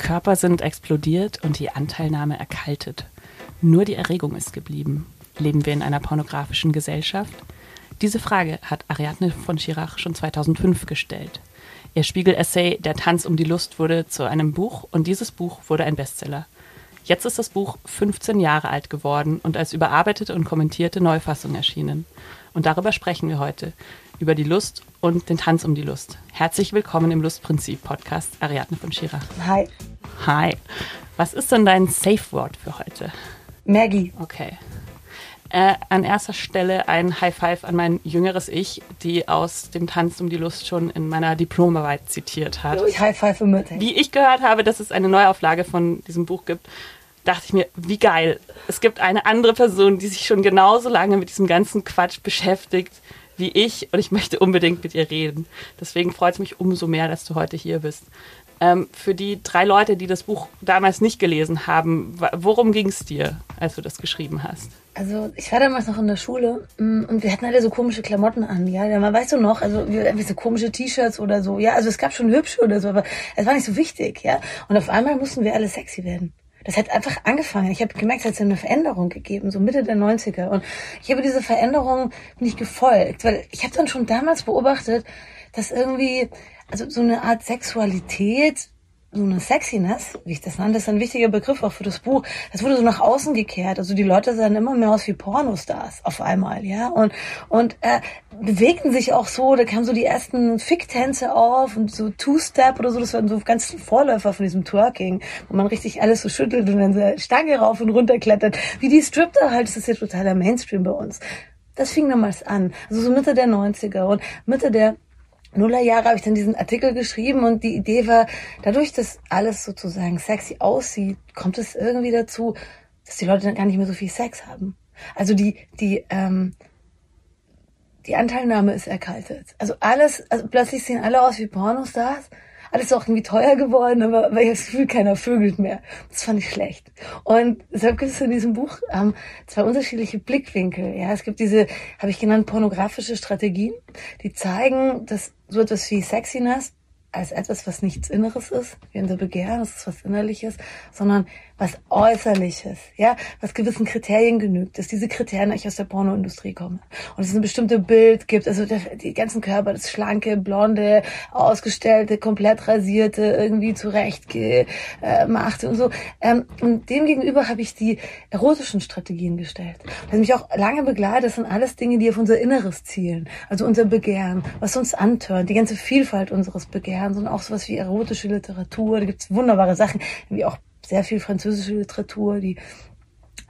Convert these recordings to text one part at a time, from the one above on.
Körper sind explodiert und die Anteilnahme erkaltet. Nur die Erregung ist geblieben. Leben wir in einer pornografischen Gesellschaft? Diese Frage hat Ariadne von Schirach schon 2005 gestellt. Ihr Spiegel-Essay Der Tanz um die Lust wurde zu einem Buch und dieses Buch wurde ein Bestseller. Jetzt ist das Buch 15 Jahre alt geworden und als überarbeitete und kommentierte Neufassung erschienen. Und darüber sprechen wir heute. Über die Lust und den Tanz um die Lust. Herzlich willkommen im Lustprinzip-Podcast, Ariadne von Schirach. Hi. Hi. Was ist denn dein Safe-Wort für heute? Maggie. Okay. Äh, an erster Stelle ein High Five an mein jüngeres Ich, die aus dem Tanz um die Lust schon in meiner Diplomarbeit zitiert hat. Ich High Five mit. Wie ich gehört habe, dass es eine Neuauflage von diesem Buch gibt, dachte ich mir, wie geil. Es gibt eine andere Person, die sich schon genauso lange mit diesem ganzen Quatsch beschäftigt wie ich und ich möchte unbedingt mit ihr reden. Deswegen freut es mich umso mehr, dass du heute hier bist. Ähm, für die drei Leute, die das Buch damals nicht gelesen haben, worum ging es dir, als du das geschrieben hast? Also ich war damals noch in der Schule mm, und wir hatten alle so komische Klamotten an, ja. Weißt du noch, also irgendwie so komische T-Shirts oder so, ja. Also es gab schon hübsche oder so, aber es war nicht so wichtig, ja. Und auf einmal mussten wir alle sexy werden. Das hat einfach angefangen. Ich habe gemerkt, es hat eine Veränderung gegeben, so Mitte der 90er. Und ich habe diese Veränderung nicht gefolgt, weil ich habe dann schon damals beobachtet, dass irgendwie also so eine Art Sexualität, so eine Sexiness, wie ich das nannte, ist ein wichtiger Begriff auch für das Buch. Das wurde so nach außen gekehrt. Also die Leute sahen immer mehr aus wie Pornostars auf einmal, ja. Und, und äh, bewegten sich auch so, da kamen so die ersten Ficktänze auf und so Two-Step oder so, das waren so ganz Vorläufer von diesem Twerking, wo man richtig alles so schüttelt und dann so Stange rauf und runter klettert. Wie die Stripter halt, das ist ja totaler Mainstream bei uns. Das fing damals an. Also so Mitte der 90er und Mitte der Nullerjahre habe ich dann diesen Artikel geschrieben und die Idee war, dadurch, dass alles sozusagen sexy aussieht, kommt es irgendwie dazu, dass die Leute dann gar nicht mehr so viel Sex haben. Also die, die, ähm, die Anteilnahme ist erkaltet. Also alles, also plötzlich sehen alle aus wie Pornostars alles auch irgendwie teuer geworden, aber weil ich das Gefühl, keiner vögelt mehr. Das fand ich schlecht. Und deshalb gibt es in diesem Buch ähm, zwei unterschiedliche Blickwinkel. Ja, es gibt diese, habe ich genannt, pornografische Strategien, die zeigen, dass so etwas wie Sexiness als etwas, was nichts Inneres ist, wie unser Begehren, das ist was Innerliches, sondern was Äußerliches, ja, was gewissen Kriterien genügt, dass diese Kriterien eigentlich aus der Pornoindustrie kommen. Und es ein bestimmtes Bild gibt, also die ganzen Körper, das schlanke, blonde, ausgestellte, komplett rasierte, irgendwie zurechtgemachte und so. Ähm, und dem gegenüber habe ich die erotischen Strategien gestellt. Das mich auch lange begleitet, das sind alles Dinge, die auf unser Inneres zielen, also unser Begehren, was uns antörnt, die ganze Vielfalt unseres Begehrens und auch sowas wie erotische Literatur, da gibt es wunderbare Sachen, wie auch sehr viel französische Literatur, die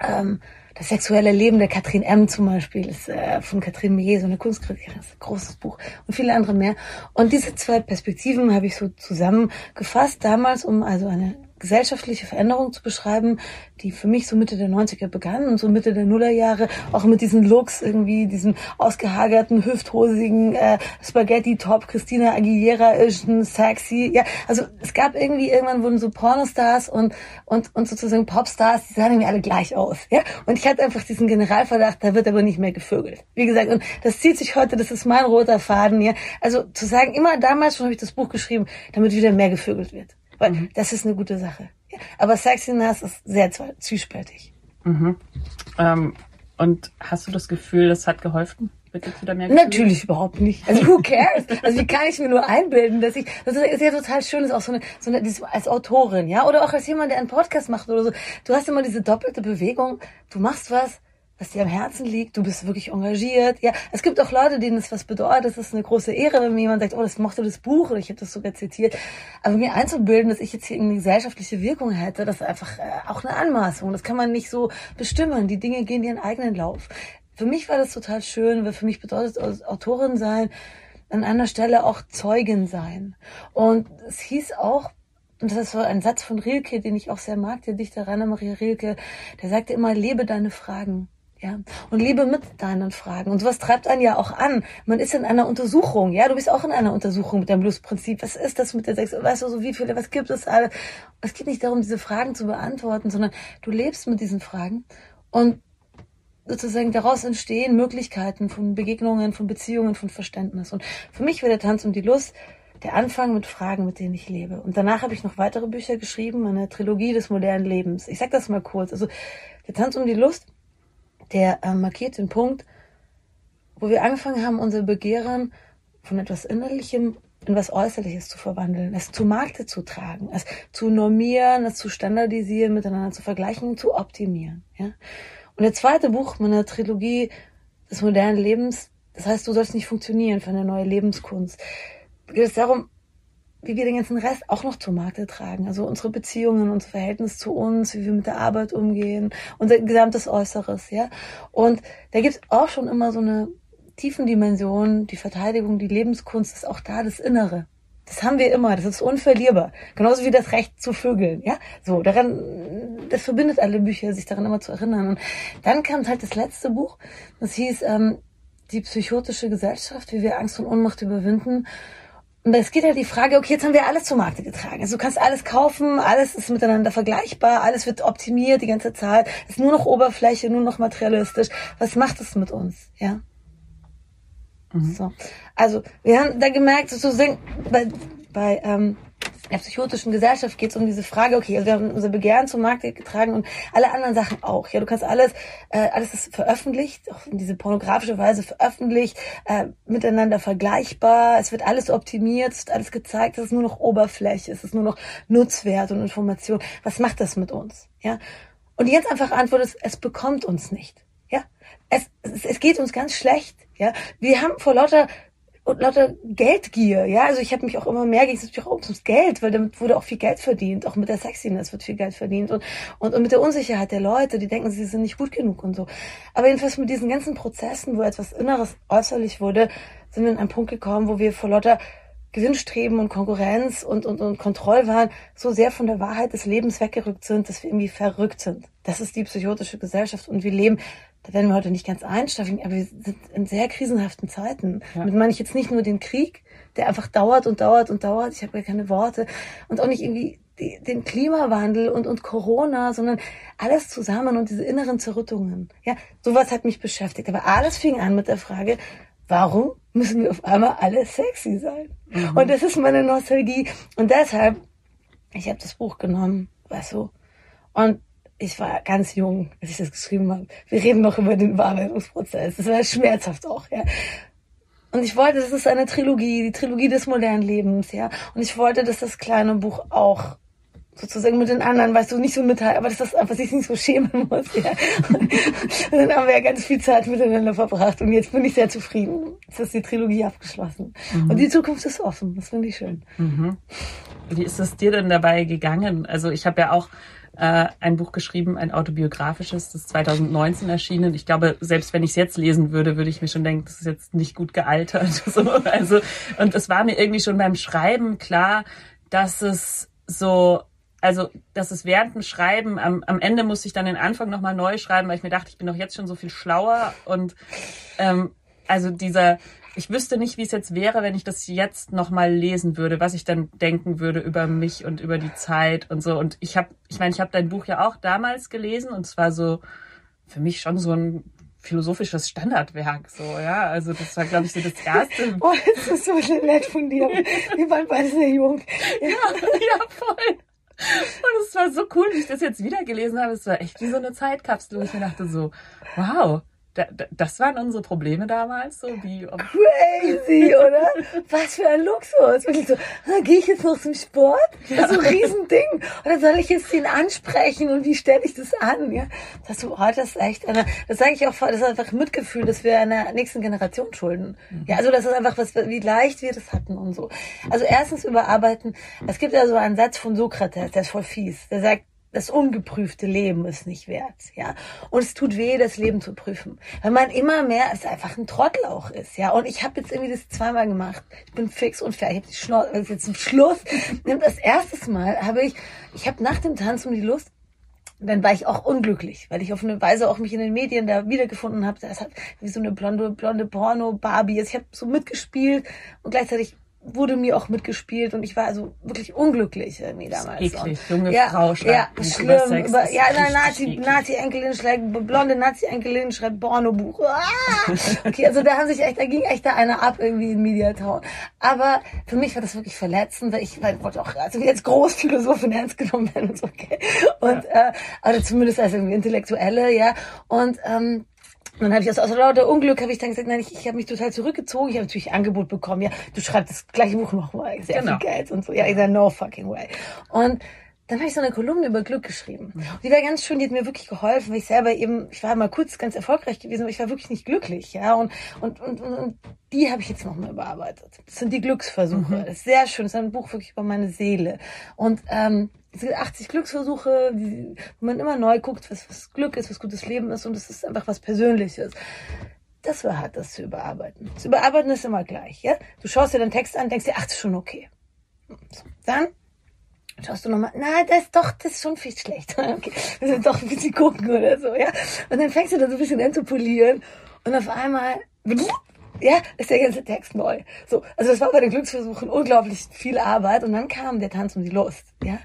ähm, das sexuelle Leben der Catherine M. zum Beispiel ist äh, von Catherine Millet, so eine Kunstkritikerin, ein großes Buch und viele andere mehr. Und diese zwei Perspektiven habe ich so zusammengefasst damals, um also eine gesellschaftliche Veränderung zu beschreiben, die für mich so Mitte der 90er begann und so Mitte der Nullerjahre, auch mit diesen Looks, irgendwie diesen ausgehagerten, hüfthosigen äh, Spaghetti-Top, Christina Aguilera ist sexy. Ja, also es gab irgendwie, irgendwann wurden so Pornostars und, und, und sozusagen Popstars, die sahen irgendwie alle gleich aus. Ja, und ich hatte einfach diesen Generalverdacht, da wird aber nicht mehr gevögelt. Wie gesagt, und das zieht sich heute, das ist mein roter Faden. Ja, also zu sagen, immer damals schon habe ich das Buch geschrieben, damit wieder mehr gevögelt wird. Weil mhm. das ist eine gute Sache. Ja. Aber Sexiness ist sehr zwiespältig. Mhm. Ähm, und hast du das Gefühl, das hat geholfen? Natürlich überhaupt nicht. Also who cares? Also wie kann ich mir nur einbilden, dass ich, das ist ja total schön, ist auch so eine, so eine, als Autorin, ja, oder auch als jemand, der einen Podcast macht oder so. Du hast immer diese doppelte Bewegung. Du machst was, was dir am Herzen liegt, du bist wirklich engagiert. Ja, es gibt auch Leute, denen es was bedeutet. Es ist eine große Ehre, wenn mir jemand sagt, oh, das mochte das Buch oder ich habe das sogar zitiert. Aber mir einzubilden, dass ich jetzt hier eine gesellschaftliche Wirkung hätte, das ist einfach äh, auch eine Anmaßung. Das kann man nicht so bestimmen. Die Dinge gehen ihren eigenen Lauf. Für mich war das total schön, weil für mich bedeutet Autorin sein, an einer Stelle auch Zeugin sein. Und es hieß auch, und das ist so ein Satz von Rilke, den ich auch sehr mag, der Dichter Rainer Maria Rilke, der sagte immer, lebe deine Fragen. Ja, und lebe mit deinen Fragen. Und sowas treibt einen ja auch an. Man ist in einer Untersuchung, ja, du bist auch in einer Untersuchung mit dem Bluesprinzip. Was ist das mit der Sex? Weißt du, so wie viele, was gibt es alles? Es geht nicht darum, diese Fragen zu beantworten, sondern du lebst mit diesen Fragen und sozusagen daraus entstehen Möglichkeiten von Begegnungen, von Beziehungen, von Verständnis. Und für mich war der Tanz um die Lust der Anfang mit Fragen, mit denen ich lebe. Und danach habe ich noch weitere Bücher geschrieben, eine Trilogie des modernen Lebens. Ich sag das mal kurz. Also der Tanz um die Lust der äh, markiert den Punkt, wo wir angefangen haben, unser Begehren von etwas Innerlichem in was Äußerliches zu verwandeln, es zu Markte zu tragen, es zu normieren, es zu standardisieren, miteinander zu vergleichen zu optimieren. Ja? Und der zweite Buch meiner Trilogie des modernen Lebens, das heißt, du sollst nicht funktionieren für eine neue Lebenskunst, geht es darum, wie wir den ganzen Rest auch noch zur Marke tragen. Also unsere Beziehungen, unser Verhältnis zu uns, wie wir mit der Arbeit umgehen, unser gesamtes Äußeres, ja. Und da gibt's auch schon immer so eine tiefen Dimension, die Verteidigung, die Lebenskunst ist auch da das Innere. Das haben wir immer, das ist unverlierbar. Genauso wie das Recht zu Vögeln, ja. So, daran, das verbindet alle Bücher, sich daran immer zu erinnern. Und dann kam halt das letzte Buch, das hieß ähm, Die psychotische Gesellschaft, wie wir Angst und Ohnmacht überwinden. Und es geht ja die Frage, okay, jetzt haben wir alles zur Markte getragen. Also du kannst alles kaufen, alles ist miteinander vergleichbar, alles wird optimiert die ganze Zeit, ist nur noch Oberfläche, nur noch materialistisch. Was macht es mit uns, ja? Mhm. So. Also, wir haben da gemerkt, sozusagen, bei, bei ähm, der psychotischen Gesellschaft geht es um diese Frage, okay, also wir haben unser Begehren zum Markt getragen und alle anderen Sachen auch. Ja, du kannst alles, äh, alles ist veröffentlicht, auf diese pornografische Weise veröffentlicht, äh, miteinander vergleichbar, es wird alles optimiert, es wird alles gezeigt, es ist nur noch Oberfläche, es ist nur noch Nutzwert und Information. Was macht das mit uns? Ja. Und die ganz einfache Antwort ist, es bekommt uns nicht. Ja, es, es, es geht uns ganz schlecht. Ja, wir haben vor lauter und lauter Geldgier, ja. Also ich habe mich auch immer mehr ging es natürlich auch ums Geld, weil damit wurde auch viel Geld verdient. Auch mit der Sexiness wird viel Geld verdient und, und, und mit der Unsicherheit der Leute, die denken, sie sind nicht gut genug und so. Aber jedenfalls mit diesen ganzen Prozessen, wo etwas Inneres äußerlich wurde, sind wir an einen Punkt gekommen, wo wir vor lauter Gewinnstreben und Konkurrenz und, und, und Kontrollwahn so sehr von der Wahrheit des Lebens weggerückt sind, dass wir irgendwie verrückt sind. Das ist die psychotische Gesellschaft und wir leben da werden wir heute nicht ganz einsteigen, aber wir sind in sehr krisenhaften Zeiten. Ja. Damit meine ich jetzt nicht nur den Krieg, der einfach dauert und dauert und dauert. Ich habe ja keine Worte. Und auch nicht irgendwie die, den Klimawandel und, und Corona, sondern alles zusammen und diese inneren Zerrüttungen. Ja, sowas hat mich beschäftigt. Aber alles fing an mit der Frage, warum müssen wir auf einmal alle sexy sein? Mhm. Und das ist meine Nostalgie. Und deshalb, ich habe das Buch genommen, weißt du, und ich war ganz jung, als ich das geschrieben habe. Wir reden noch über den Bearbeitungsprozess. Das war schmerzhaft auch, ja. Und ich wollte, das ist eine Trilogie, die Trilogie des modernen Lebens, ja. Und ich wollte, dass das kleine Buch auch sozusagen mit den anderen, weißt du, nicht so mitteilt, aber dass das einfach sich nicht so schämen muss, ja. Und dann haben wir ja ganz viel Zeit miteinander verbracht und jetzt bin ich sehr zufrieden. Jetzt ist die Trilogie abgeschlossen. Mhm. Und die Zukunft ist offen. Das finde ich schön. Mhm. Wie ist es dir denn dabei gegangen? Also ich habe ja auch äh, ein Buch geschrieben, ein autobiografisches, das ist 2019 erschienen. Ich glaube, selbst wenn ich es jetzt lesen würde, würde ich mir schon denken, das ist jetzt nicht gut gealtert. So, also, und es war mir irgendwie schon beim Schreiben klar, dass es so also dass es während dem Schreiben, am, am Ende musste ich dann den Anfang nochmal neu schreiben, weil ich mir dachte, ich bin doch jetzt schon so viel schlauer und ähm, also dieser, ich wüsste nicht, wie es jetzt wäre, wenn ich das jetzt nochmal lesen würde, was ich dann denken würde über mich und über die Zeit und so. Und ich habe, ich meine, ich habe dein Buch ja auch damals gelesen und zwar so für mich schon so ein philosophisches Standardwerk, so, ja. Also das war, glaube ich, so das erste. oh, das ist so nett von dir. Wir waren beide sehr jung. Ja, ja, voll. Und es war so cool, wie ich das jetzt wieder gelesen habe. Es war echt wie so eine Zeitkapsel, wo ich mir dachte so, wow, da, da, das waren unsere Probleme damals, so wie crazy, oder? Was für ein Luxus. Wirklich so, ah, gehe ich jetzt noch zum Sport? Das ist so ein Riesending. Oder soll ich jetzt den ansprechen und wie stelle ich das an? Ja, das so, oh, das ist echt, eine, das sage ich auch, das ist einfach Mitgefühl, dass wir einer nächsten Generation schulden. Mhm. Ja, also das ist einfach was, wie leicht wir das hatten und so. Also erstens überarbeiten. Es gibt ja so einen Satz von Sokrates, der ist voll fies. Der sagt, das ungeprüfte Leben ist nicht wert, ja. Und es tut weh, das Leben zu prüfen, weil man immer mehr es einfach ein Trottel auch ist, ja. Und ich habe jetzt irgendwie das zweimal gemacht. Ich bin fix und fair. Ich habe die Schnauze also jetzt zum Schluss. das erste Mal habe ich, ich habe nach dem Tanz um die Lust dann war ich auch unglücklich, weil ich auf eine Weise auch mich in den Medien da wiedergefunden habe. Das hat wie so eine blonde, blonde Porno-Barbie. Also ich habe so mitgespielt und gleichzeitig wurde mir auch mitgespielt und ich war also wirklich unglücklich irgendwie damals. Eklig, junge ja, Frau schreibt ja, schlimm. Über über, ja, eine Nazi, Nazi-Enkelin schreibt, blonde Nazi-Enkelin schreibt Pornobuch. Ah! Okay, also da haben sich echt, da ging echt da einer ab irgendwie in Mediatown. Aber für mich war das wirklich verletzend, weil ich, weil ich wollte auch, also jetzt Großphilosophin ernst genommen werden und so, okay. Und, ja. äh, also zumindest als irgendwie Intellektuelle, ja. Und, ähm, und dann habe ich aus, aus lauter Unglück habe ich dann gesagt, nein, ich, ich habe mich total zurückgezogen. Ich habe natürlich Angebot bekommen, ja, du schreibst das gleiche Buch nochmal, sehr genau. viel Geld und so. Ja, ich sage, no fucking way. Und dann habe ich so eine Kolumne über Glück geschrieben. Mhm. Die war ganz schön, die hat mir wirklich geholfen, weil ich selber eben, ich war mal kurz ganz erfolgreich gewesen, aber ich war wirklich nicht glücklich, ja. Und, und, und, und, und die habe ich jetzt nochmal überarbeitet. Das sind die Glücksversuche. Mhm. Das ist sehr schön. Das ist ein Buch wirklich über meine Seele. Und ähm, es gibt 80 Glücksversuche, die, wo man immer neu guckt, was, was Glück ist, was gutes Leben ist und es ist einfach was Persönliches. Das war hart, das zu überarbeiten. Das Überarbeiten ist immer gleich, ja? Du schaust dir den Text an, denkst dir, ach, das ist schon okay. So, dann schaust du nochmal, na, das ist doch, das ist schon viel schlechter. Okay, wir sind doch ein bisschen gucken oder so, ja? Und dann fängst du da so ein bisschen an zu polieren und auf einmal, ja, ist der ganze Text neu. So, also das war bei den Glücksversuchen unglaublich viel Arbeit und dann kam der Tanz um die Lust, ja.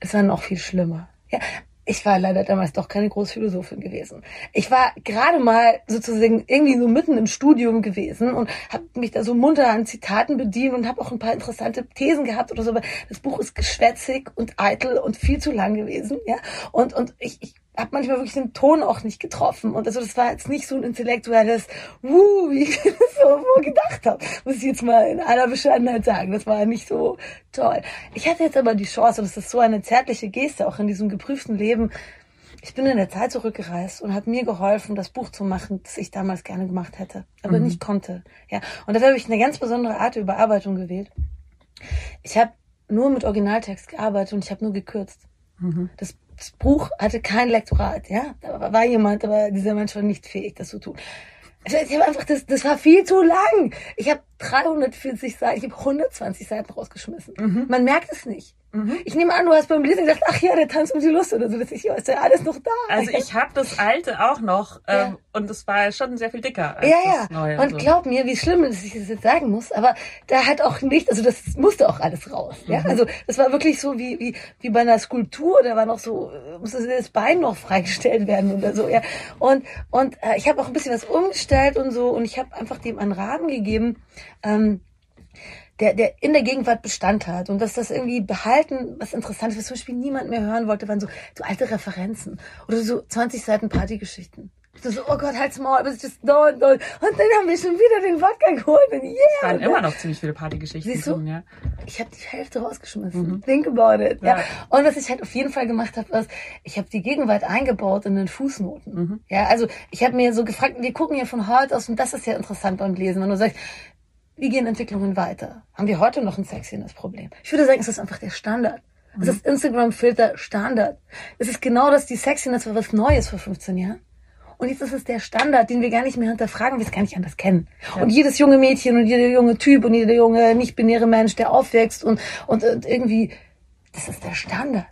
Es war noch viel schlimmer. Ja, ich war leider damals doch keine Großphilosophin gewesen. Ich war gerade mal sozusagen irgendwie so mitten im Studium gewesen und habe mich da so munter an Zitaten bedient und habe auch ein paar interessante Thesen gehabt oder so. Aber das Buch ist geschwätzig und eitel und viel zu lang gewesen, ja. Und und ich, ich habe manchmal wirklich den Ton auch nicht getroffen. Und also das war jetzt nicht so ein intellektuelles, wuh, wie ich das so gedacht habe. Muss ich jetzt mal in aller Bescheidenheit sagen. Das war nicht so toll. Ich hatte jetzt aber die Chance, und das ist so eine zärtliche Geste, auch in diesem geprüften Leben. Ich bin in der Zeit zurückgereist und hat mir geholfen, das Buch zu machen, das ich damals gerne gemacht hätte, aber mhm. nicht konnte. Ja, und dafür habe ich eine ganz besondere Art der Überarbeitung gewählt. Ich habe nur mit Originaltext gearbeitet und ich habe nur gekürzt. Mhm. Das das Buch hatte kein Lektorat, ja. Da war jemand, aber dieser Mensch war nicht fähig, das zu tun. Ich habe einfach, das, das war viel zu lang. Ich habe 340 Seiten, ich habe 120 Seiten rausgeschmissen. Mhm. Man merkt es nicht. Mhm. Ich nehme an, du hast beim Lesen gesagt, ach ja, der Tanz um die Lust oder so. Das ist ja alles noch da. Also ich habe das alte auch noch ja. ähm, und es war schon sehr viel dicker. Als ja, ja. Das Neue und so. glaub mir, wie schlimm ist, dass ich das jetzt sagen muss, aber da hat auch nicht, also das musste auch alles raus. Ja, mhm. also das war wirklich so wie wie wie bei einer Skulptur. Da war noch so, musste das Bein noch freigestellt werden oder so. Ja, und und äh, ich habe auch ein bisschen was umgestellt und so und ich habe einfach dem einen Rahmen gegeben. Ähm, der, der in der Gegenwart Bestand hat und dass das irgendwie behalten, was interessant ist, was zum Beispiel niemand mehr hören wollte, waren so, so alte Referenzen oder so 20 Seiten Partygeschichten. So, so, oh Gott, halt's Maul, bis just don't, don't. Und dann haben wir schon wieder den Wodka geholt und yeah. Es waren immer noch ziemlich viele Partygeschichten. Siehst du? Tun, ja. Ich habe die Hälfte rausgeschmissen. Mhm. Think about it. Ja. ja. Und was ich halt auf jeden Fall gemacht habe, ist, ich habe die Gegenwart eingebaut in den Fußnoten. Mhm. Ja, also ich habe mir so gefragt, wir gucken ja von heute aus und das ist ja interessant beim Lesen. Wenn du sagst, wie gehen Entwicklungen weiter? Haben wir heute noch ein sexiness Problem? Ich würde sagen, es ist einfach der Standard. Es ist Instagram-Filter Standard. Es ist genau das, die Sexiness war was Neues vor 15 Jahren. Und jetzt ist es der Standard, den wir gar nicht mehr hinterfragen, wir es gar nicht anders kennen. Ja. Und jedes junge Mädchen und jeder junge Typ und jeder junge nicht-binäre Mensch, der aufwächst und, und, und irgendwie das ist der Standard.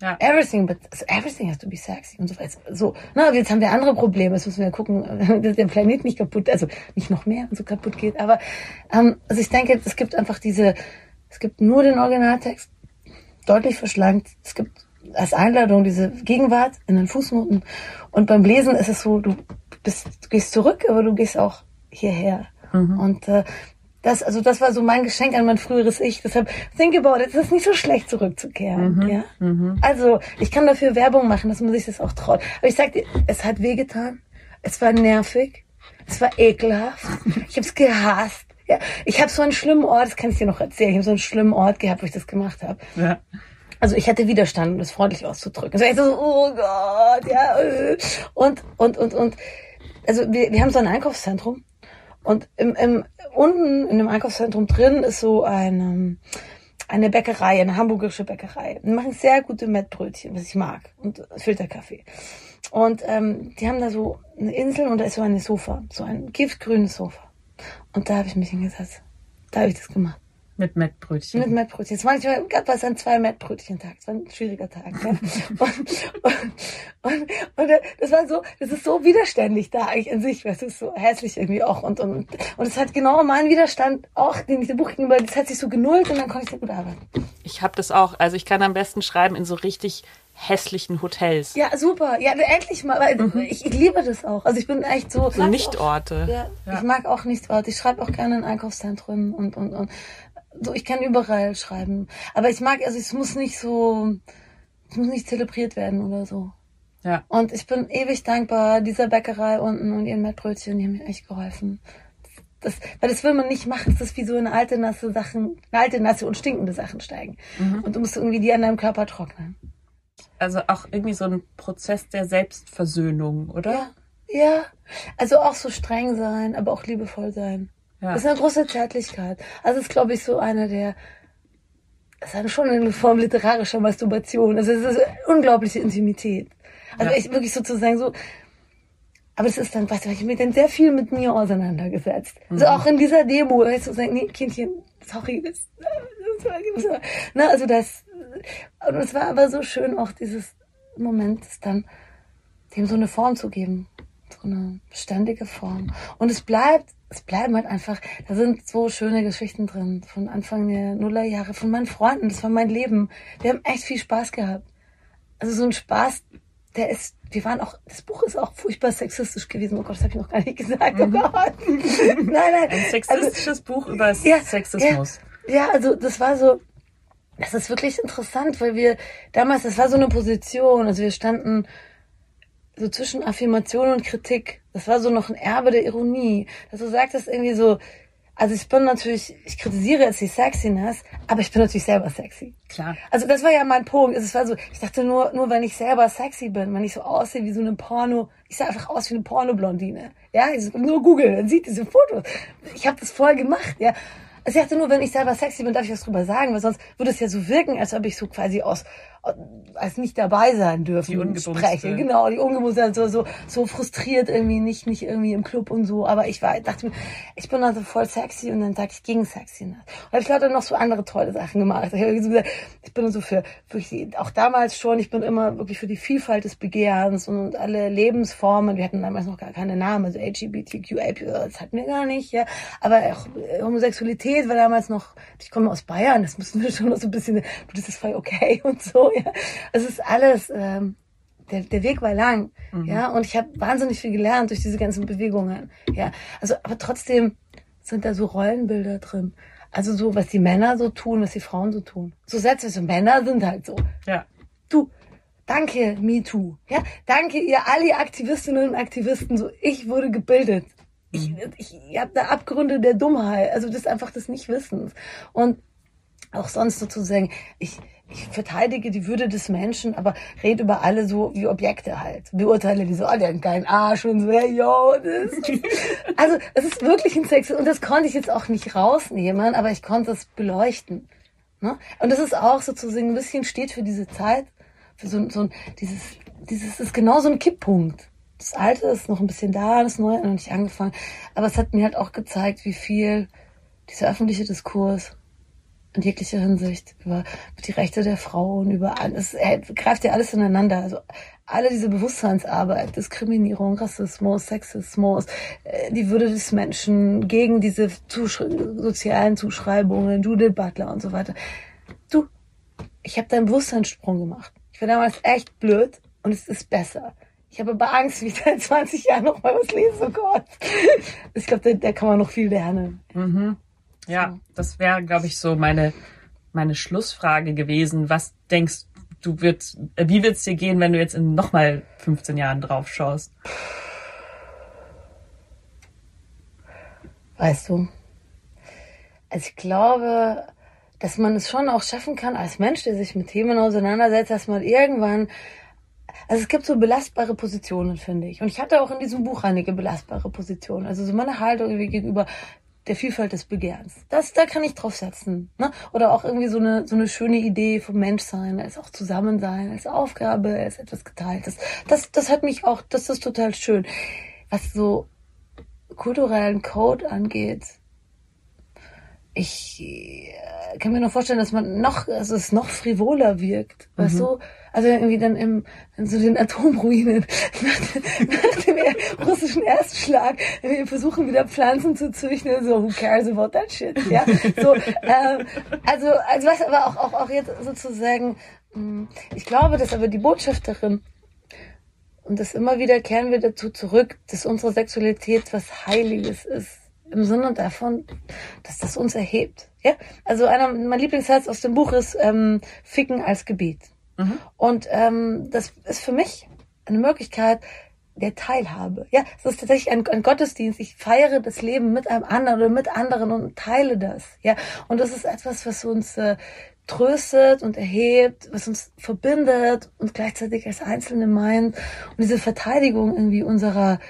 Ja. Everything, but everything has to be sexy und so weiter. So, na, jetzt haben wir andere Probleme. Jetzt müssen wir gucken, dass der Planet nicht kaputt, also nicht noch mehr und so kaputt geht. Aber ähm, also ich denke, es gibt einfach diese, es gibt nur den Originaltext, deutlich verschlankt. Es gibt als Einladung diese Gegenwart in den Fußnoten. Und beim Lesen ist es so, du bist, du gehst zurück, aber du gehst auch hierher. Mhm. Und äh, das, also das war so mein Geschenk an mein früheres Ich. Deshalb, think about it, es ist nicht so schlecht zurückzukehren. Mhm. Ja? Mhm. Also, ich kann dafür Werbung machen, dass man sich das auch traut. Aber ich sag dir, es hat wehgetan. Es war nervig. Es war ekelhaft. Ich habe es gehasst. Ja, ich habe so einen schlimmen Ort, das kann ich dir noch erzählen. Ich habe so einen schlimmen Ort gehabt, wo ich das gemacht habe. Ja. Also ich hatte Widerstand, um das freundlich auszudrücken. Also ich so, oh Gott, ja. Äh. Und, und, und, und, also wir, wir haben so ein Einkaufszentrum und im, im, unten in dem Einkaufszentrum drin ist so eine, eine Bäckerei, eine hamburgische Bäckerei. Die machen sehr gute Mettbrötchen, was ich mag. Und Filterkaffee. Und ähm, die haben da so eine Insel und da ist so ein Sofa, so ein giftgrünes Sofa. Und da habe ich mich hingesetzt. Da habe ich das gemacht. Mit Mettbrötchen. Mit Mettbrötchen. Manchmal gab es an zwei Mettbrötchen-Tag. Das war ein schwieriger Tag. Ja. und, und, und, und, das war so, das ist so widerständig da eigentlich an sich, weißt du, so hässlich irgendwie auch. Und, und, und es hat genau meinen Widerstand auch, den ich dem Buch gegenüber, das hat sich so genullt und dann konnte ich sehr gut arbeiten. Ich habe das auch, also ich kann am besten schreiben in so richtig hässlichen Hotels. Ja, super. Ja, endlich mal. Weil mhm. ich, ich liebe das auch. Also ich bin echt so. So Nichtorte. Ja, ja, Ich mag auch Nichtorte. Ich schreibe auch gerne in Einkaufszentren und, und, und so, ich kann überall schreiben. Aber ich mag, also es muss nicht so, es muss nicht zelebriert werden oder so. Ja. Und ich bin ewig dankbar dieser Bäckerei unten und ihren Mettbrötchen, die haben mir echt geholfen. Das, weil das will man nicht machen. Das ist wie so eine alte, nasse Sachen, eine alte, nasse und stinkende Sachen steigen. Mhm. Und du musst irgendwie die an deinem Körper trocknen. Also auch irgendwie so ein Prozess der Selbstversöhnung, oder? Ja. Ja. Also auch so streng sein, aber auch liebevoll sein. Ja. Das ist eine große Zärtlichkeit. Also das ist, glaube ich, so einer der, das ist schon eine Form literarischer Masturbation. Also es ist unglaubliche Intimität. Also ja. ich wirklich sozusagen so, aber es ist dann, weißt du, ich habe mich dann sehr viel mit mir auseinandergesetzt. Mhm. Also auch in dieser Demo, weißt du, sagen, nee, Kindchen, sorry, das, das war, ne, also das, und es war aber so schön auch dieses Moment, dann dem so eine Form zu geben. So eine beständige Form. Und es bleibt es bleiben halt einfach, da sind so schöne Geschichten drin von Anfang der Nullerjahre, von meinen Freunden, das war mein Leben. Wir haben echt viel Spaß gehabt. Also so ein Spaß, der ist, wir waren auch, das Buch ist auch furchtbar sexistisch gewesen. Oh Gott, das habe ich noch gar nicht gesagt. Mhm. Oh Gott. nein, nein. Ein sexistisches also, Buch über ja, Sexismus. Ja, ja, also das war so, das ist wirklich interessant, weil wir damals, das war so eine Position, also wir standen so zwischen Affirmation und Kritik. Das war so noch ein Erbe der Ironie. Dass du sagtest irgendwie so, also ich bin natürlich, ich kritisiere jetzt die Sexiness, aber ich bin natürlich selber sexy. Klar. Also das war ja mein Punkt. Es war so, ich dachte nur, nur wenn ich selber sexy bin, wenn ich so aussehe wie so eine Porno, ich sah einfach aus wie eine Pornoblondine. Ja, nur Google, dann sieht diese Fotos. Ich habe das voll gemacht, ja. Also ich dachte nur, wenn ich selber sexy bin, darf ich was drüber sagen, weil sonst würde es ja so wirken, als ob ich so quasi aus als nicht dabei sein dürfen die spreche. Genau, die ungemusste, so, so, so frustriert irgendwie, nicht, nicht irgendwie im Club und so. Aber ich war, dachte mir, ich bin also voll sexy und dann sag ich gegen sexy. Und hab ich lauter noch so andere tolle Sachen gemacht. Ich, gesagt, ich bin so für, wirklich, auch damals schon, ich bin immer wirklich für die Vielfalt des Begehrens und alle Lebensformen. Wir hatten damals noch gar keine Namen, also LGBTQA, das hatten wir gar nicht, ja. Aber auch Homosexualität war damals noch, ich komme aus Bayern, das müssen wir schon noch so ein bisschen, das ist voll okay und so ja. Es ist alles, ähm, der, der Weg war lang, mhm. ja, und ich habe wahnsinnig viel gelernt durch diese ganzen Bewegungen, ja. Also, aber trotzdem sind da so Rollenbilder drin. Also so, was die Männer so tun, was die Frauen so tun. So Sätze, so Männer sind halt so. Ja. Du, danke, me too. Ja, danke ihr alle Aktivistinnen und Aktivisten. So, ich wurde gebildet. Ich, mhm. ich, ich habe da Abgründe der Dummheit. Also das ist einfach des Nichtwissens. Und auch sonst sozusagen, ich, ich verteidige die Würde des Menschen, aber rede über alle so wie Objekte halt. Beurteile die so, oh, der hat keinen Arsch und so, hey, yo, das. also, es ist wirklich ein Sex und das konnte ich jetzt auch nicht rausnehmen, aber ich konnte es beleuchten. Ne? Und das ist auch sozusagen ein bisschen steht für diese Zeit, für so, so ein, dieses, dieses ist genau so ein Kipppunkt. Das Alte ist noch ein bisschen da, das Neue hat noch nicht angefangen, aber es hat mir halt auch gezeigt, wie viel dieser öffentliche Diskurs in jeglicher Hinsicht, über die Rechte der Frauen, über alles, es greift ja alles ineinander. Also alle diese Bewusstseinsarbeit, Diskriminierung, Rassismus, Sexismus, äh, die Würde des Menschen gegen diese Zusch sozialen Zuschreibungen, Judith Butler und so weiter. Du, ich habe da einen Bewusstseinssprung gemacht. Ich war damals echt blöd und es ist besser. Ich habe aber Angst, wieder in 20 Jahren noch mal was lesen. Oh Gott. Ich glaube, da, da, kann man noch viel lernen. Mhm. Ja, das wäre, glaube ich, so meine, meine Schlussfrage gewesen. Was denkst du, wird, äh, wie wird es dir gehen, wenn du jetzt in nochmal 15 Jahren drauf schaust? Weißt du, also ich glaube, dass man es schon auch schaffen kann, als Mensch, der sich mit Themen auseinandersetzt, dass man irgendwann also es gibt so belastbare Positionen, finde ich. Und ich hatte auch in diesem Buch einige belastbare Positionen. Also so meine Haltung gegenüber der Vielfalt des Begehrens. Das, da kann ich drauf setzen. Ne? Oder auch irgendwie so eine, so eine schöne Idee vom Menschsein, als auch Zusammensein, als Aufgabe, als etwas Geteiltes. Das, das hat mich auch, das ist total schön. Was so kulturellen Code angeht, ich äh, kann mir nur vorstellen, dass man noch, also es noch frivoler wirkt. Mhm. Weißt du? Also irgendwie dann im, in so den Atomruinen, nach, nach dem russischen Erstschlag, wir versuchen wieder Pflanzen zu züchten, so, who cares about that shit, ja? So, ähm, also, also was aber auch, auch, auch jetzt sozusagen, hm, ich glaube, dass aber die Botschafterin, und das immer wieder kehren wir dazu zurück, dass unsere Sexualität was Heiliges ist im Sinne davon, dass das uns erhebt. Ja, also einer, mein Lieblingssatz aus dem Buch ist ähm, Ficken als Gebet. Mhm. Und ähm, das ist für mich eine Möglichkeit der Teilhabe. Ja, es ist tatsächlich ein, ein, Gottesdienst. Ich feiere das Leben mit einem anderen oder mit anderen und teile das. Ja, und das ist etwas, was uns äh, tröstet und erhebt, was uns verbindet und gleichzeitig als Einzelne meint. Und diese Verteidigung irgendwie unserer,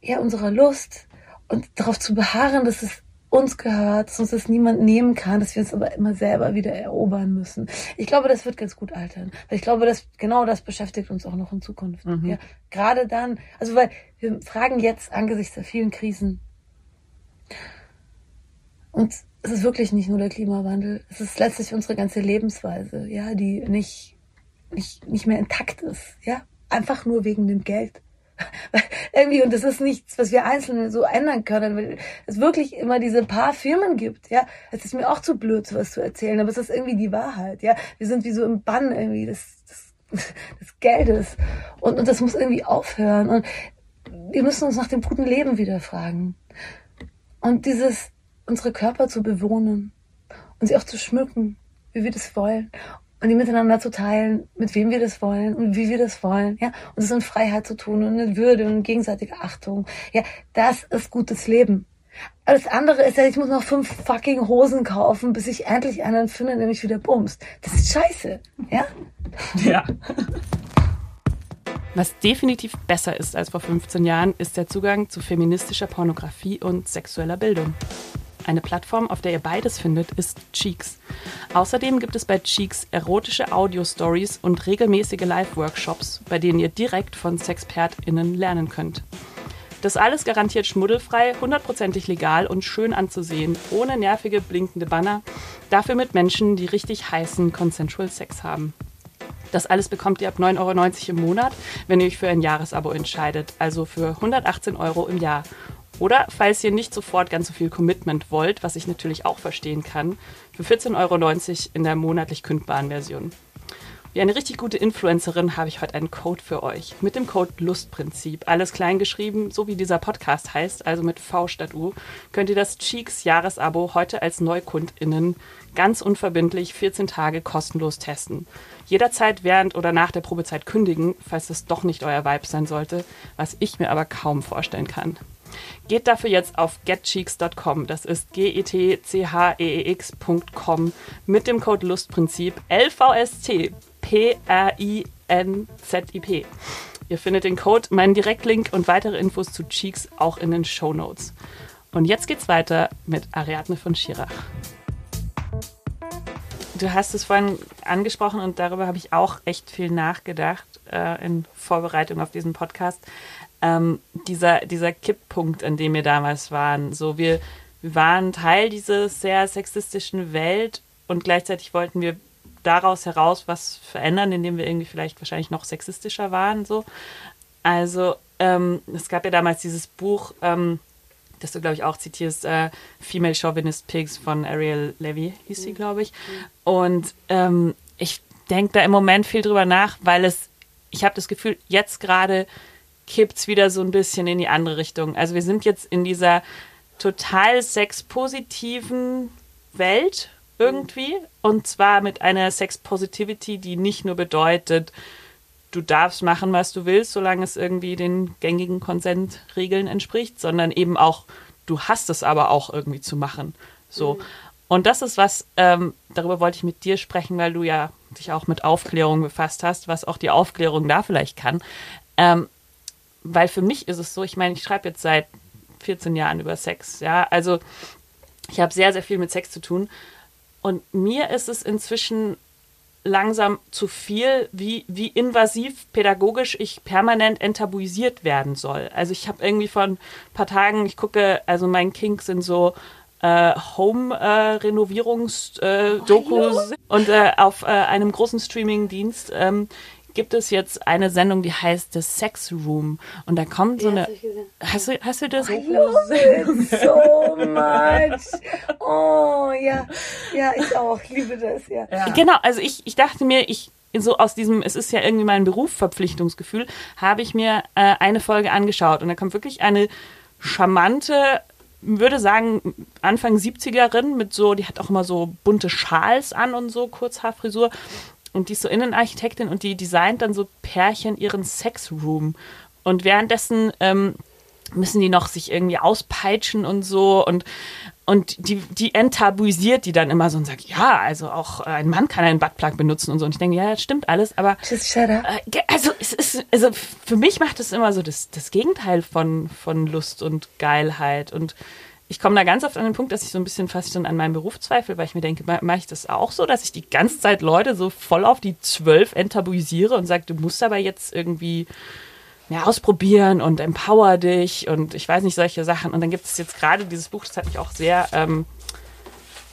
ja, unserer Lust und darauf zu beharren, dass es uns gehört, dass uns das niemand nehmen kann, dass wir es aber immer selber wieder erobern müssen. Ich glaube, das wird ganz gut altern. Weil ich glaube, dass genau das beschäftigt uns auch noch in Zukunft. Mhm. Ja, gerade dann, also weil wir fragen jetzt angesichts der vielen Krisen. Und es ist wirklich nicht nur der Klimawandel, es ist letztlich unsere ganze Lebensweise, ja, die nicht, nicht, nicht mehr intakt ist, ja. Einfach nur wegen dem Geld. irgendwie, und das ist nichts, was wir einzeln so ändern können, weil es wirklich immer diese paar Firmen gibt, ja. Es ist mir auch zu blöd, sowas zu erzählen, aber es ist irgendwie die Wahrheit, ja. Wir sind wie so im Bann irgendwie des, des, des Geldes. Und, und das muss irgendwie aufhören. Und wir müssen uns nach dem guten Leben wieder fragen. Und dieses, unsere Körper zu bewohnen und sie auch zu schmücken, wie wir das wollen und die miteinander zu teilen, mit wem wir das wollen und wie wir das wollen, ja, und es in Freiheit zu tun und in Würde und gegenseitige Achtung, ja, das ist gutes Leben. Alles andere ist ja, ich muss noch fünf fucking Hosen kaufen, bis ich endlich einen finde, der mich wieder bumst. Das ist scheiße, ja? Ja. Was definitiv besser ist als vor 15 Jahren, ist der Zugang zu feministischer Pornografie und sexueller Bildung. Eine Plattform, auf der ihr beides findet, ist Cheeks. Außerdem gibt es bei Cheeks erotische Audio-Stories und regelmäßige Live-Workshops, bei denen ihr direkt von SexpertInnen lernen könnt. Das alles garantiert schmuddelfrei, hundertprozentig legal und schön anzusehen, ohne nervige blinkende Banner, dafür mit Menschen, die richtig heißen Consensual Sex haben. Das alles bekommt ihr ab 9,90 Euro im Monat, wenn ihr euch für ein Jahresabo entscheidet, also für 118 Euro im Jahr. Oder falls ihr nicht sofort ganz so viel Commitment wollt, was ich natürlich auch verstehen kann, für 14,90 Euro in der monatlich kündbaren Version. Wie eine richtig gute Influencerin habe ich heute einen Code für euch. Mit dem Code Lustprinzip, alles klein geschrieben, so wie dieser Podcast heißt, also mit V statt U, könnt ihr das Cheeks Jahresabo heute als NeukundInnen ganz unverbindlich 14 Tage kostenlos testen. Jederzeit während oder nach der Probezeit kündigen, falls es doch nicht euer Vibe sein sollte, was ich mir aber kaum vorstellen kann. Geht dafür jetzt auf getcheeks.com. Das ist G-E-T-C-H-E-E-X.com mit dem Code Lustprinzip LVST P-R-I-N-Z-I-P. Ihr findet den Code, meinen Direktlink und weitere Infos zu Cheeks auch in den Show Notes. Und jetzt geht's weiter mit Ariadne von Schirach. Du hast es vorhin angesprochen und darüber habe ich auch echt viel nachgedacht äh, in Vorbereitung auf diesen Podcast ähm, dieser, dieser Kipppunkt, an dem wir damals waren. So, wir, wir waren Teil dieser sehr sexistischen Welt und gleichzeitig wollten wir daraus heraus was verändern, indem wir irgendwie vielleicht wahrscheinlich noch sexistischer waren. So. Also ähm, es gab ja damals dieses Buch, ähm, das du, glaube ich, auch zitierst, äh, Female Chauvinist Pigs von Ariel Levy, hieß sie, mhm. glaube ich. Und ähm, ich denke da im Moment viel drüber nach, weil es, ich habe das Gefühl, jetzt gerade kippt es wieder so ein bisschen in die andere Richtung. Also wir sind jetzt in dieser total sexpositiven Welt irgendwie. Und zwar mit einer Sex-Positivity, die nicht nur bedeutet, du darfst machen, was du willst, solange es irgendwie den gängigen Konsentregeln entspricht, sondern eben auch, du hast es aber auch irgendwie zu machen. So. Mhm. Und das ist was, ähm, darüber wollte ich mit dir sprechen, weil du ja dich auch mit Aufklärung befasst hast, was auch die Aufklärung da vielleicht kann. Ähm, weil für mich ist es so, ich meine, ich schreibe jetzt seit 14 Jahren über Sex, ja, also ich habe sehr, sehr viel mit Sex zu tun. Und mir ist es inzwischen langsam zu viel, wie, wie invasiv pädagogisch ich permanent enttabuisiert werden soll. Also ich habe irgendwie vor ein paar Tagen, ich gucke, also mein Kink sind so äh, Home-Renovierungs-Dokus äh, oh, und äh, auf äh, einem großen Streaming-Dienst ähm, gibt es jetzt eine Sendung, die heißt The Sex Room. Und da kommt so eine. Hast du, hast du das? I love it so much. Oh, ja. Ja, ich auch. Liebe das, ja. ja. Genau, also ich, ich dachte mir, ich so aus diesem, es ist ja irgendwie mein Berufsverpflichtungsgefühl, habe ich mir äh, eine Folge angeschaut. Und da kommt wirklich eine charmante würde sagen, Anfang 70erin mit so, die hat auch immer so bunte Schals an und so, Kurzhaarfrisur. Und die ist so Innenarchitektin und die designt dann so Pärchen ihren Sexroom. Und währenddessen ähm, müssen die noch sich irgendwie auspeitschen und so und und die, die enttabuisiert die dann immer so und sagt, ja, also auch ein Mann kann einen Buttplug benutzen und so. Und ich denke, ja, das stimmt alles, aber Just shut up. Äh, also es ist, also für mich macht es immer so das, das Gegenteil von, von Lust und Geilheit. Und ich komme da ganz oft an den Punkt, dass ich so ein bisschen fast schon an meinem Beruf zweifle, weil ich mir denke, mache ich das auch so, dass ich die ganze Zeit Leute so voll auf die zwölf enttabuisiere und sage, du musst aber jetzt irgendwie mehr ausprobieren und empower dich und ich weiß nicht, solche Sachen. Und dann gibt es jetzt gerade dieses Buch, das hat mich auch sehr, ähm,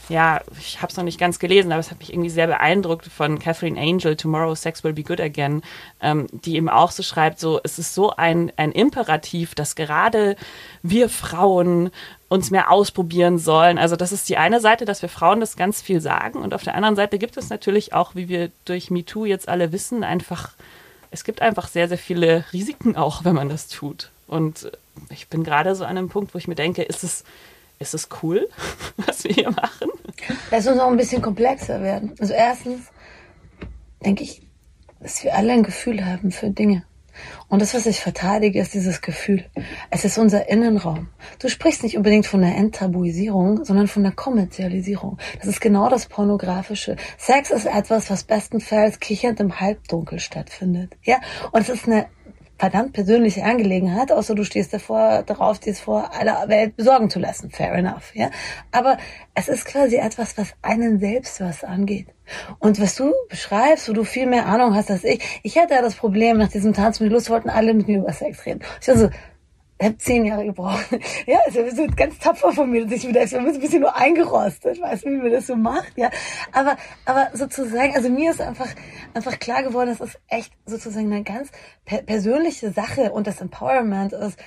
ja, ich habe es noch nicht ganz gelesen, aber es hat mich irgendwie sehr beeindruckt von Catherine Angel, Tomorrow Sex Will Be Good Again, ähm, die eben auch so schreibt, so, es ist so ein, ein Imperativ, dass gerade wir Frauen uns mehr ausprobieren sollen. Also das ist die eine Seite, dass wir Frauen das ganz viel sagen. Und auf der anderen Seite gibt es natürlich auch, wie wir durch MeToo jetzt alle wissen, einfach, es gibt einfach sehr, sehr viele Risiken auch, wenn man das tut. Und ich bin gerade so an einem Punkt, wo ich mir denke, ist es, ist es cool, was wir hier machen? Lass uns auch ein bisschen komplexer werden. Also erstens denke ich, dass wir alle ein Gefühl haben für Dinge. Und das, was ich verteidige, ist dieses Gefühl. Es ist unser Innenraum. Du sprichst nicht unbedingt von der Enttabuisierung, sondern von der Kommerzialisierung. Das ist genau das Pornografische. Sex ist etwas, was bestenfalls kichernd im Halbdunkel stattfindet. Ja? Und es ist eine verdammt persönliche Angelegenheit, außer du stehst davor, darauf, dir vor aller Welt besorgen zu lassen. Fair enough, ja. Aber es ist quasi etwas, was einen selbst was angeht. Und was du beschreibst, wo du viel mehr Ahnung hast als ich, ich hatte ja das Problem, nach diesem Tanz mit Lust wollten alle mit mir über Sex reden. Ich war so, ich habe zehn Jahre gebraucht. Ja, also so ganz tapfer von mir, dass ich wieder, ich bin ein bisschen nur eingerostet, weißt du, wie man das so macht, ja. Aber, aber sozusagen, also mir ist einfach, einfach klar geworden, das ist echt sozusagen eine ganz per persönliche Sache und das Empowerment ist,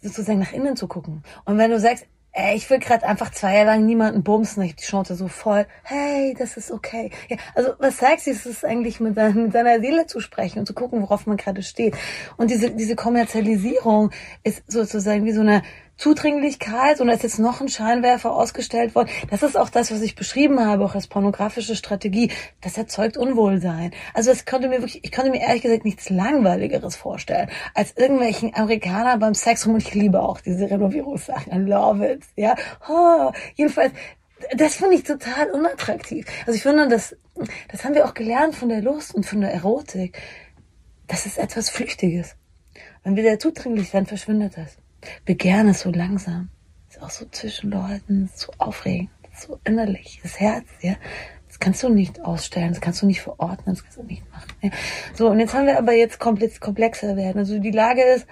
sozusagen nach innen zu gucken. Und wenn du sagst, ey, ich will gerade einfach zwei Jahre lang niemanden bumsen, ich hab die Chance so voll, hey, das ist okay. Ja, also was sagst du, ist es eigentlich mit, seiner, mit seiner Seele zu sprechen und zu gucken, worauf man gerade steht. Und diese, diese Kommerzialisierung ist sozusagen wie so eine Zudringlichkeit und da ist jetzt noch ein Scheinwerfer ausgestellt worden. Das ist auch das, was ich beschrieben habe, auch als pornografische Strategie. Das erzeugt Unwohlsein. Also es konnte mir wirklich, ich konnte mir ehrlich gesagt nichts Langweiligeres vorstellen, als irgendwelchen Amerikaner beim Sex und ich liebe auch diese Renovierungssachen. I love it. Ja, oh, jedenfalls, das finde ich total unattraktiv. Also ich finde, das, das haben wir auch gelernt von der Lust und von der Erotik. Das ist etwas Flüchtiges. Wenn wir da zudringlich werden, verschwindet das. Begehren ist so langsam. Ist auch so zwischen Leuten, so aufregend, so innerlich, das Herz, ja. Das kannst du nicht ausstellen, das kannst du nicht verordnen, das kannst du nicht machen. Ja. So, und jetzt haben wir aber jetzt komplex, komplexer werden. Also die Lage ist,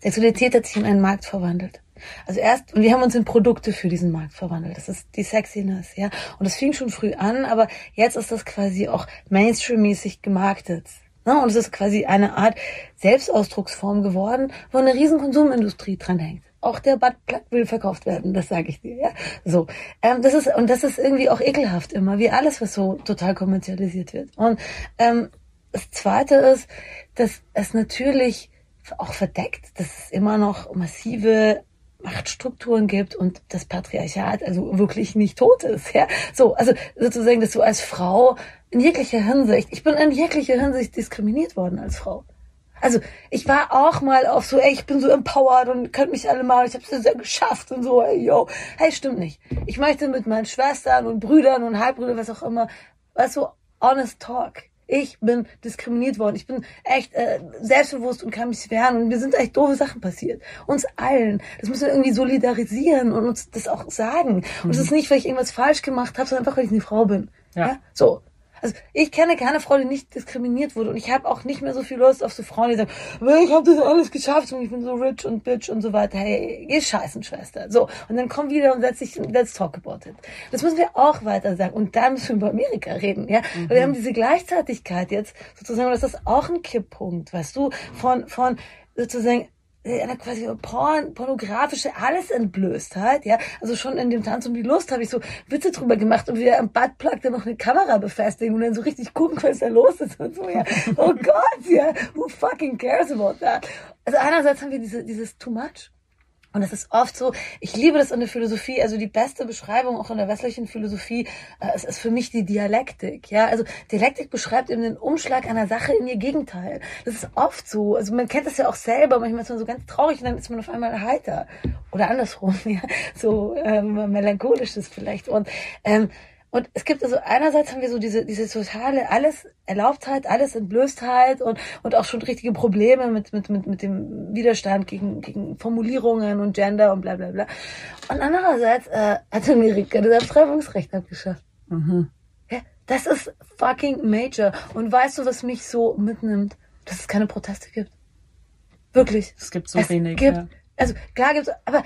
Sexualität hat sich in einen Markt verwandelt. Also erst, und wir haben uns in Produkte für diesen Markt verwandelt. Das ist die Sexiness, ja. Und das fing schon früh an, aber jetzt ist das quasi auch Mainstream-mäßig gemarktet. Ne? Und es ist quasi eine Art Selbstausdrucksform geworden, wo eine riesen Konsumindustrie dran hängt. Auch der Buttplug will verkauft werden, das sage ich dir. Ja? So, ähm, das ist und das ist irgendwie auch ekelhaft immer, wie alles, was so total kommerzialisiert wird. Und ähm, das Zweite ist, dass es natürlich auch verdeckt, dass es immer noch massive Machtstrukturen gibt und das Patriarchat also wirklich nicht tot ist. Ja? So, also sozusagen, dass du als Frau in jeglicher Hinsicht, ich bin in jeglicher Hinsicht diskriminiert worden als Frau. Also ich war auch mal auf so, ey, ich bin so empowered und könnt mich alle mal, ich habe es ja geschafft und so, ey, yo. Hey, stimmt nicht. Ich möchte mit meinen Schwestern und Brüdern und Halbbrüdern, was auch immer, weißt du, honest talk. Ich bin diskriminiert worden. Ich bin echt äh, selbstbewusst und kann mich wehren. Und mir sind echt doofe Sachen passiert. Uns allen. Das müssen wir irgendwie solidarisieren und uns das auch sagen. Und es ist nicht, weil ich irgendwas falsch gemacht habe, sondern einfach, weil ich eine Frau bin. Ja. ja? So. Also ich kenne keine Frau, die nicht diskriminiert wurde und ich habe auch nicht mehr so viel Lust auf so Frauen, die sagen, ich habe das alles geschafft und ich bin so rich und bitch und so weiter. Hey, geh scheißen, Schwester. So, und dann komm wieder und setz dich, let's talk about it. Das müssen wir auch weiter sagen und dann müssen wir über Amerika reden, ja. Mhm. Wir haben diese Gleichzeitigkeit jetzt sozusagen, das ist auch ein Kipppunkt, weißt du, von, von sozusagen eine quasi porn, pornografische alles entblößt halt, ja. Also schon in dem Tanz um die Lust habe ich so Witze drüber gemacht und wir am Buttplug dann noch eine Kamera befestigen und dann so richtig gucken, was da los ist und so, ja. Oh Gott, ja. Who fucking cares about that? Also einerseits haben wir diese, dieses too much. Und es ist oft so, ich liebe das in der Philosophie, also die beste Beschreibung auch in der westlichen Philosophie, äh, es ist für mich die Dialektik, ja. Also Dialektik beschreibt eben den Umschlag einer Sache in ihr Gegenteil. Das ist oft so. Also man kennt das ja auch selber, manchmal ist man so ganz traurig und dann ist man auf einmal heiter. Oder andersrum, ja. So ähm, melancholisches vielleicht. Und ähm, und es gibt also einerseits haben wir so diese, diese totale alles Erlaubtheit, alles Entblößtheit und, und auch schon richtige Probleme mit, mit, mit, mit dem Widerstand gegen, gegen Formulierungen und Gender und bla bla bla. Und andererseits äh, hat Amerika das Abtreibungsrecht abgeschafft. Mhm. Ja, das ist fucking major. Und weißt du, was mich so mitnimmt? Dass es keine Proteste gibt. Wirklich. Es gibt so es wenig. Gibt, ja. Also klar gibt's, aber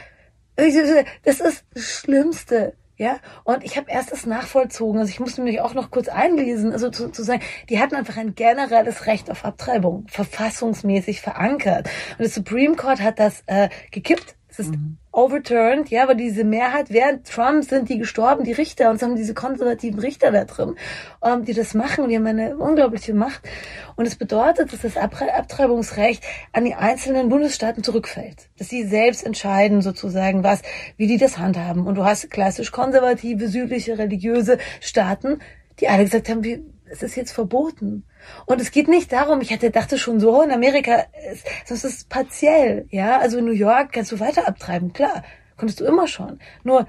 das ist das Schlimmste. Ja, und ich habe erst das nachvollzogen. Also ich musste mich auch noch kurz einlesen, also zu, zu sagen, die hatten einfach ein generelles Recht auf Abtreibung, verfassungsmäßig verankert. Und der Supreme Court hat das äh, gekippt. Es ist mhm overturned, ja, aber diese Mehrheit, während Trump sind die gestorben, die Richter, und es haben diese konservativen Richter da drin, ähm, die das machen und die haben eine unglaubliche Macht. Und es bedeutet, dass das Abtreibungsrecht an die einzelnen Bundesstaaten zurückfällt. Dass sie selbst entscheiden sozusagen, was, wie die das handhaben. Und du hast klassisch konservative, südliche, religiöse Staaten, die alle gesagt haben, wie, es ist jetzt verboten. Und es geht nicht darum, ich hatte, dachte schon so, in Amerika, das ist partiell, ja. Also in New York kannst du weiter abtreiben, klar. Konntest du immer schon. Nur,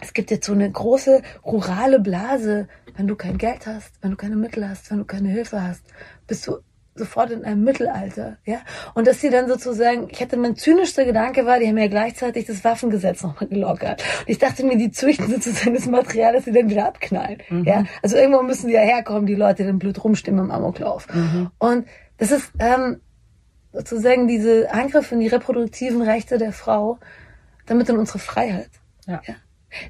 es gibt jetzt so eine große rurale Blase. Wenn du kein Geld hast, wenn du keine Mittel hast, wenn du keine Hilfe hast, bist du sofort in einem Mittelalter, ja. Und dass sie dann sozusagen, ich hatte mein zynischster Gedanke war, die haben ja gleichzeitig das Waffengesetz nochmal gelockert. Und ich dachte mir, die züchten sozusagen das Material, das sie dann wieder abknallen, mhm. ja. Also irgendwo müssen die ja herkommen, die Leute, die dann blöd rumstimmen im Amoklauf. Mhm. Und das ist ähm, sozusagen diese Angriffe in die reproduktiven Rechte der Frau, damit in unsere Freiheit. Ja. ja.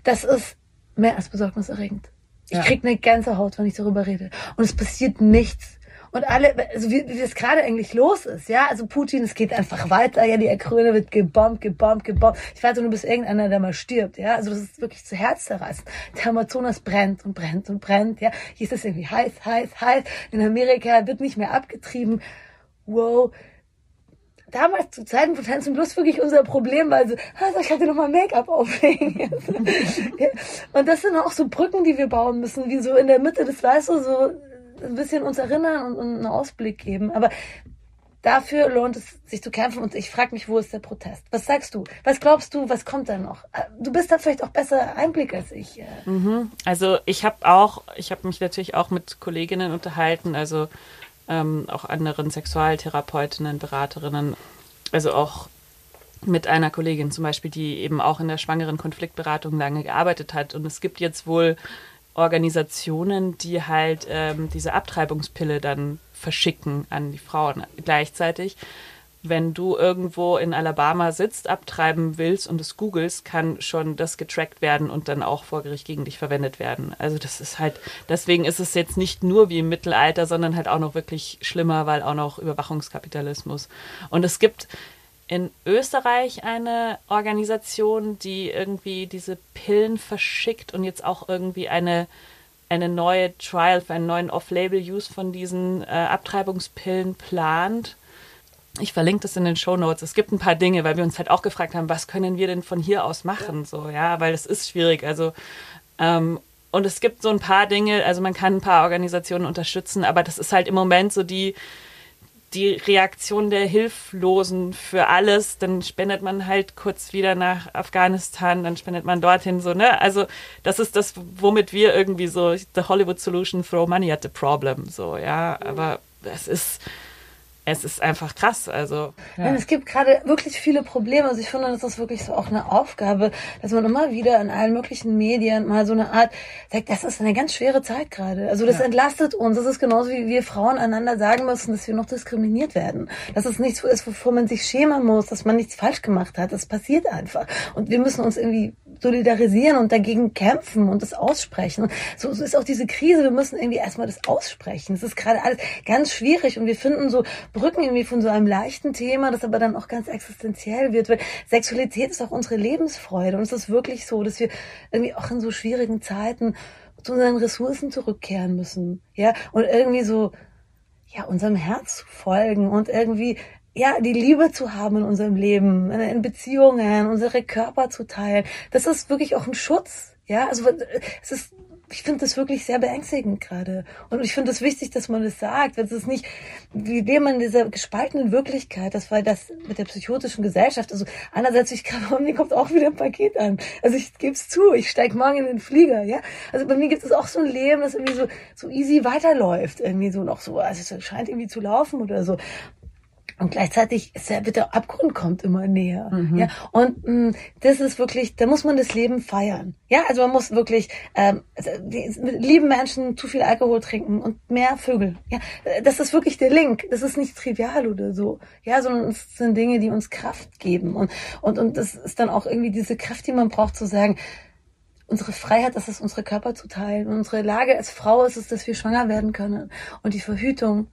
Das ist mehr als besorgniserregend. Ich ja. krieg eine ganze Haut, wenn ich darüber rede. Und es passiert nichts und alle, also wie, wie das gerade eigentlich los ist, ja, also Putin, es geht einfach weiter, ja, die Ukraine wird gebombt, gebombt, gebombt. Ich warte nur, bis irgendeiner da mal stirbt, ja, also das ist wirklich zu Herz zerreißen. Der Amazonas brennt und brennt und brennt, ja, hier ist es irgendwie heiß, heiß, heiß. In Amerika wird nicht mehr abgetrieben. Wow, damals zu Zeiten von Tanzen bloß wirklich unser Problem, weil so, also ich hatte noch mal Make-up auflegen. Und das sind auch so Brücken, die wir bauen müssen, wie so in der Mitte des, weißt du, so ein bisschen uns erinnern und, und einen Ausblick geben. Aber dafür lohnt es sich zu kämpfen und ich frage mich, wo ist der Protest? Was sagst du? Was glaubst du, was kommt da noch? Du bist da vielleicht auch besser Einblick als ich. Äh. Mhm. Also ich habe auch, ich habe mich natürlich auch mit Kolleginnen unterhalten, also ähm, auch anderen Sexualtherapeutinnen, Beraterinnen, also auch mit einer Kollegin zum Beispiel, die eben auch in der schwangeren Konfliktberatung lange gearbeitet hat. Und es gibt jetzt wohl Organisationen, die halt ähm, diese Abtreibungspille dann verschicken an die Frauen gleichzeitig. wenn du irgendwo in Alabama sitzt, abtreiben willst und es googelst, kann schon das getrackt werden und dann auch vor Gericht gegen dich verwendet werden. Also das ist halt, deswegen ist es jetzt nicht nur wie im Mittelalter, sondern halt auch noch wirklich schlimmer, weil auch noch Überwachungskapitalismus. Und es gibt in Österreich eine Organisation, die irgendwie diese Pillen verschickt und jetzt auch irgendwie eine eine neue Trial für einen neuen Off-Label-Use von diesen äh, Abtreibungspillen plant ich verlinke das in den Show Notes. Es gibt ein paar Dinge, weil wir uns halt auch gefragt haben, was können wir denn von hier aus machen? So, ja, weil es ist schwierig. Also, ähm, und es gibt so ein paar Dinge, also man kann ein paar Organisationen unterstützen, aber das ist halt im Moment so die, die Reaktion der Hilflosen für alles. Dann spendet man halt kurz wieder nach Afghanistan, dann spendet man dorthin so, ne? Also, das ist das, womit wir irgendwie so, the Hollywood Solution, throw money at the problem, so, ja. Aber es ist, es ist einfach krass. Also ja. Es gibt gerade wirklich viele Probleme. Also ich finde, das ist wirklich so auch eine Aufgabe, dass man immer wieder in allen möglichen Medien mal so eine Art sagt, das ist eine ganz schwere Zeit gerade. Also das ja. entlastet uns. Das ist genauso wie wir Frauen einander sagen müssen, dass wir noch diskriminiert werden. Dass es nichts ist, wovor man sich schämen muss, dass man nichts falsch gemacht hat. Das passiert einfach. Und wir müssen uns irgendwie solidarisieren und dagegen kämpfen und das aussprechen. So, so ist auch diese Krise. Wir müssen irgendwie erstmal das aussprechen. Es ist gerade alles ganz schwierig und wir finden so Brücken irgendwie von so einem leichten Thema, das aber dann auch ganz existenziell wird, weil Sexualität ist auch unsere Lebensfreude und es ist wirklich so, dass wir irgendwie auch in so schwierigen Zeiten zu unseren Ressourcen zurückkehren müssen, ja, und irgendwie so, ja, unserem Herz folgen und irgendwie ja, die Liebe zu haben in unserem Leben, in Beziehungen, unsere Körper zu teilen. Das ist wirklich auch ein Schutz. Ja, also es ist ich finde das wirklich sehr beängstigend gerade. Und ich finde es das wichtig, dass man das sagt. Weil es nicht, wie leben man in dieser gespaltenen Wirklichkeit, das war das mit der psychotischen Gesellschaft. Also einerseits, ich gerade, bei mir kommt auch wieder ein Paket an. Also ich gebe es zu, ich steige morgen in den Flieger, ja. Also bei mir gibt es auch so ein Leben, das irgendwie so, so easy weiterläuft. Irgendwie so noch so, also es scheint irgendwie zu laufen oder so. Und gleichzeitig ist der, wird der Abgrund kommt immer näher. Mhm. Ja, und mh, mm, das ist wirklich, da muss man das Leben feiern. Ja, also man muss wirklich ähm, lieben Menschen zu viel Alkohol trinken und mehr Vögel. Ja, das ist wirklich der Link. Das ist nicht trivial oder so. Ja, sondern es sind Dinge, die uns Kraft geben. Und und und das ist dann auch irgendwie diese Kraft, die man braucht, zu sagen, unsere Freiheit, ist unsere Körper zu teilen. Und unsere Lage als Frau ist es, dass wir schwanger werden können. Und die Verhütung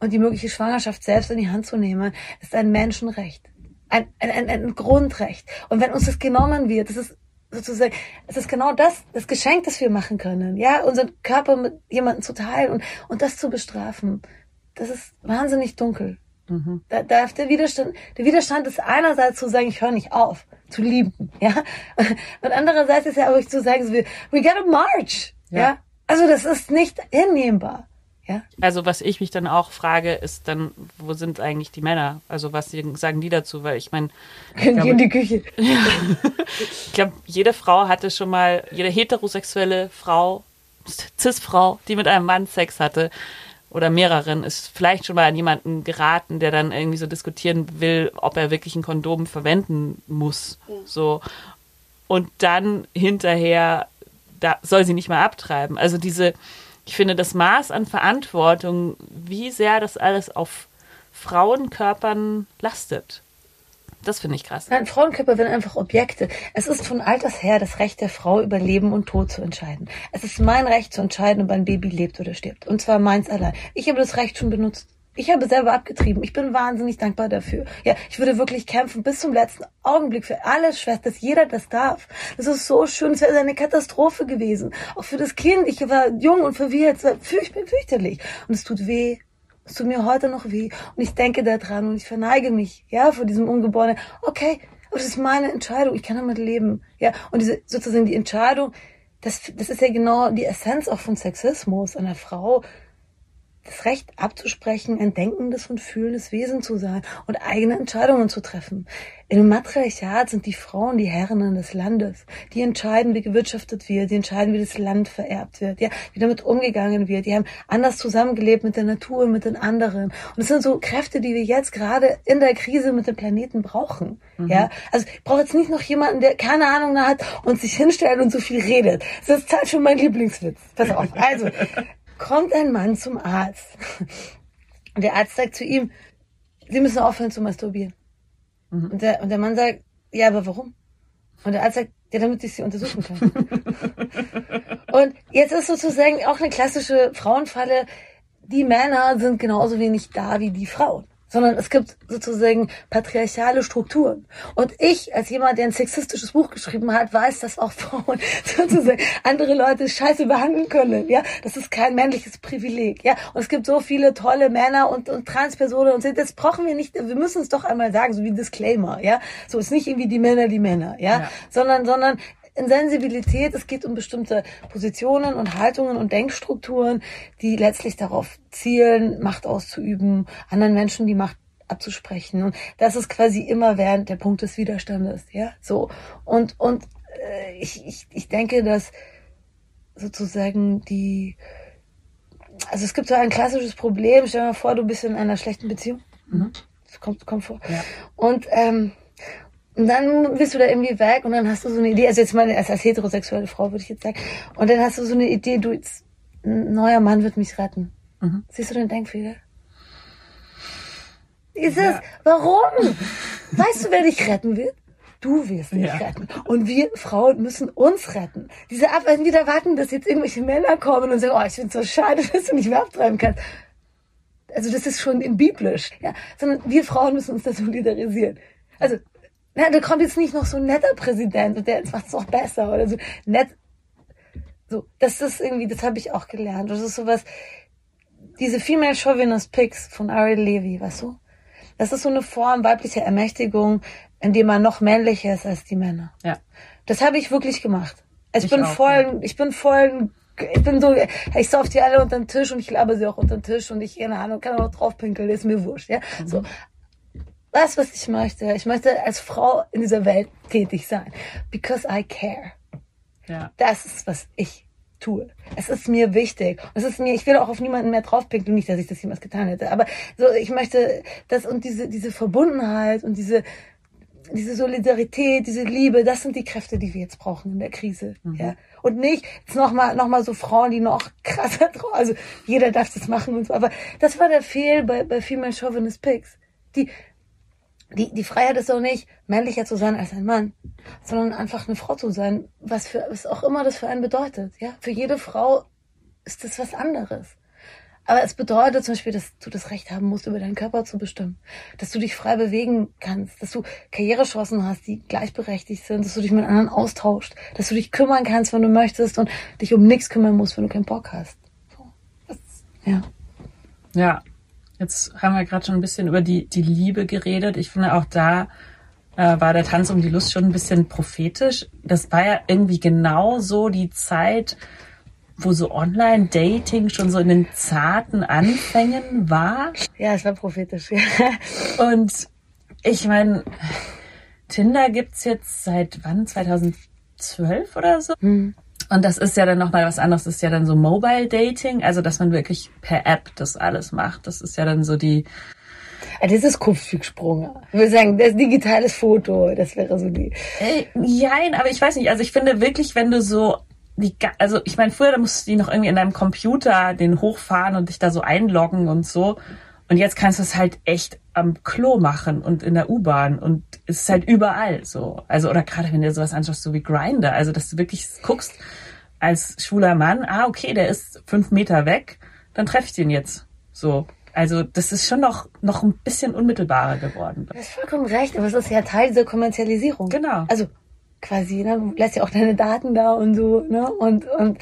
und die mögliche Schwangerschaft selbst in die Hand zu nehmen, ist ein Menschenrecht. Ein, ein, ein, Grundrecht. Und wenn uns das genommen wird, das ist sozusagen, es ist genau das, das Geschenk, das wir machen können. Ja, unseren Körper mit jemandem zu teilen und, und das zu bestrafen. Das ist wahnsinnig dunkel. Mhm. Da darf der Widerstand, der Widerstand ist einerseits zu sagen, ich höre nicht auf, zu lieben, ja. Und andererseits ist ja auch zu sagen, we gotta march, ja. ja? Also das ist nicht hinnehmbar. Ja? Also was ich mich dann auch frage, ist dann, wo sind eigentlich die Männer? Also was sagen die dazu? Weil ich meine... Können die in die Küche. ich glaube, jede Frau hatte schon mal, jede heterosexuelle Frau, Cis-Frau, die mit einem Mann Sex hatte, oder mehreren, ist vielleicht schon mal an jemanden geraten, der dann irgendwie so diskutieren will, ob er wirklich ein Kondom verwenden muss. Ja. So. Und dann hinterher, da soll sie nicht mal abtreiben. Also diese, ich finde, das Maß an Verantwortung, wie sehr das alles auf Frauenkörpern lastet. Das finde ich krass. Nein, Frauenkörper sind einfach Objekte. Es ist von alters her das Recht der Frau, über Leben und Tod zu entscheiden. Es ist mein Recht zu entscheiden, ob ein Baby lebt oder stirbt. Und zwar meins allein. Ich habe das Recht schon benutzt. Ich habe selber abgetrieben. Ich bin wahnsinnig dankbar dafür. Ja, ich würde wirklich kämpfen bis zum letzten Augenblick für alle Schwestern, dass jeder das darf. Das ist so schön. Es wäre eine Katastrophe gewesen. Auch für das Kind. Ich war jung und verwirrt. Es war fürcht, fürchterlich. Und es tut weh. Es tut mir heute noch weh. Und ich denke daran und ich verneige mich, ja, vor diesem Ungeborenen. Okay, aber das ist meine Entscheidung. Ich kann damit leben. Ja, und diese, sozusagen die Entscheidung, das, das ist ja genau die Essenz auch von Sexismus einer Frau, das Recht abzusprechen, ein denkendes und fühlendes Wesen zu sein und eigene Entscheidungen zu treffen. Im Matriarchat sind die Frauen die Herren des Landes. Die entscheiden, wie gewirtschaftet wird, die entscheiden, wie das Land vererbt wird, ja, wie damit umgegangen wird. Die haben anders zusammengelebt mit der Natur und mit den anderen. Und es sind so Kräfte, die wir jetzt gerade in der Krise mit dem Planeten brauchen. Mhm. Ja, also ich brauche jetzt nicht noch jemanden, der keine Ahnung hat und sich hinstellt und so viel redet. Das ist Zeit für meinen Lieblingswitz. Pass auf. Also, kommt ein Mann zum Arzt. Und der Arzt sagt zu ihm, Sie müssen aufhören zu masturbieren. Mhm. Und, der, und der Mann sagt, ja, aber warum? Und der Arzt sagt, ja, damit ich sie untersuchen kann. und jetzt ist sozusagen auch eine klassische Frauenfalle, die Männer sind genauso wenig da wie die Frauen sondern es gibt sozusagen patriarchale Strukturen. Und ich, als jemand, der ein sexistisches Buch geschrieben hat, weiß, dass auch Frauen sozusagen andere Leute scheiße behandeln können. Ja, das ist kein männliches Privileg. Ja, und es gibt so viele tolle Männer und, und Transpersonen und das brauchen wir nicht. Wir müssen es doch einmal sagen, so wie Disclaimer. Ja, so ist nicht irgendwie die Männer die Männer. Ja, ja. sondern sondern in Sensibilität, es geht um bestimmte Positionen und Haltungen und Denkstrukturen, die letztlich darauf zielen, Macht auszuüben, anderen Menschen die Macht abzusprechen. Und das ist quasi immer während der Punkt des Widerstandes, ja, so. Und, und äh, ich, ich, ich denke, dass sozusagen die, also es gibt so ein klassisches Problem, stell dir mal vor, du bist in einer schlechten Beziehung. Mhm. Das kommt, kommt vor. Ja. Und ähm, und dann bist du da irgendwie weg und dann hast du so eine Idee, also jetzt mal als, als heterosexuelle Frau würde ich jetzt sagen, und dann hast du so eine Idee, du, jetzt, ein neuer Mann wird mich retten. Mhm. Siehst du den Denkfehler? Ist ja. es, warum? weißt du, wer dich retten wird? Du wirst mich ja. retten. Und wir Frauen müssen uns retten. Diese Ab wenn wir da warten, dass jetzt irgendwelche Männer kommen und sagen, oh, ich finde so schade, dass du nicht mehr abtreiben kannst. Also das ist schon in biblisch, ja. Sondern wir Frauen müssen uns da solidarisieren. Also na, da kommt jetzt nicht noch so ein netter Präsident und der macht es auch besser oder so. Nett. So, das ist irgendwie, das habe ich auch gelernt. Das ist sowas, diese Female Chauvinist Pics von Ariel Levy, weißt du? Das ist so eine Form weiblicher Ermächtigung, in dem man noch männlicher ist als die Männer. Ja. Das habe ich wirklich gemacht. Also ich, bin auch, voll, ja. ich bin voll, ich bin so, ich sauf die alle unter den Tisch und ich laber sie auch unter den Tisch und ich, keine Ahnung, kann auch draufpinkeln, ist mir wurscht, ja. Mhm. So das, was ich möchte. Ich möchte als Frau in dieser Welt tätig sein. Because I care. Ja. Das ist, was ich tue. Es ist mir wichtig. Es ist mir, ich will auch auf niemanden mehr draufpinkeln, nicht, dass ich das jemals getan hätte. Aber so, ich möchte das und diese, diese Verbundenheit und diese, diese Solidarität, diese Liebe, das sind die Kräfte, die wir jetzt brauchen in der Krise. Mhm. Ja. Und nicht jetzt nochmal noch mal so Frauen, die noch krasser drauf, also jeder darf das machen und so. Aber das war der Fehl bei, bei Female Chauvinist Pigs. Die, die, die Freiheit ist doch nicht, männlicher zu sein als ein Mann, sondern einfach eine Frau zu sein, was für, was auch immer das für einen bedeutet, ja. Für jede Frau ist das was anderes. Aber es bedeutet zum Beispiel, dass du das Recht haben musst, über deinen Körper zu bestimmen. Dass du dich frei bewegen kannst, dass du Karrierechancen hast, die gleichberechtigt sind, dass du dich mit anderen austauscht, dass du dich kümmern kannst, wenn du möchtest und dich um nichts kümmern musst, wenn du keinen Bock hast. So. Das, ja. Ja, Jetzt haben wir gerade schon ein bisschen über die, die Liebe geredet. Ich finde auch da äh, war der Tanz um die Lust schon ein bisschen prophetisch. Das war ja irgendwie genau so die Zeit, wo so Online-Dating schon so in den zarten Anfängen war. Ja, es war prophetisch. Ja. Und ich meine, Tinder gibt's jetzt seit wann? 2012 oder so? Hm. Und das ist ja dann nochmal was anderes. Das ist ja dann so Mobile Dating, also dass man wirklich per App das alles macht. Das ist ja dann so die. Das ist Kupfsprung. Ich würde sagen, das digitales Foto, das wäre so die. Äh, nein, aber ich weiß nicht. Also ich finde wirklich, wenn du so die, also ich meine, früher da musst du die noch irgendwie in deinem Computer den hochfahren und dich da so einloggen und so. Und jetzt kannst du es halt echt am Klo machen und in der U-Bahn und es ist halt überall so. Also, oder gerade wenn du sowas anschaust, so wie Grinder, also dass du wirklich guckst als schwuler Mann, ah, okay, der ist fünf Meter weg, dann treffe ich den jetzt. So. Also das ist schon noch, noch ein bisschen unmittelbarer geworden. Du hast vollkommen recht, aber es ist ja Teil dieser Kommerzialisierung. Genau. Also quasi, ne, du lässt ja auch deine Daten da und so, ne? Und, und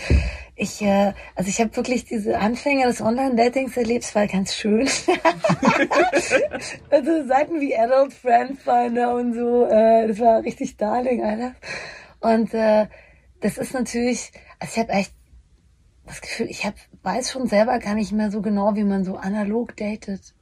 ich, äh, also ich habe wirklich diese Anfänge des Online-Datings erlebt, es war ganz schön. also Seiten wie Adult Friend Finder und so, äh, das war richtig darling, Alter. Und äh, das ist natürlich, also ich habe echt das Gefühl, ich hab, weiß schon selber gar nicht mehr so genau, wie man so analog datet.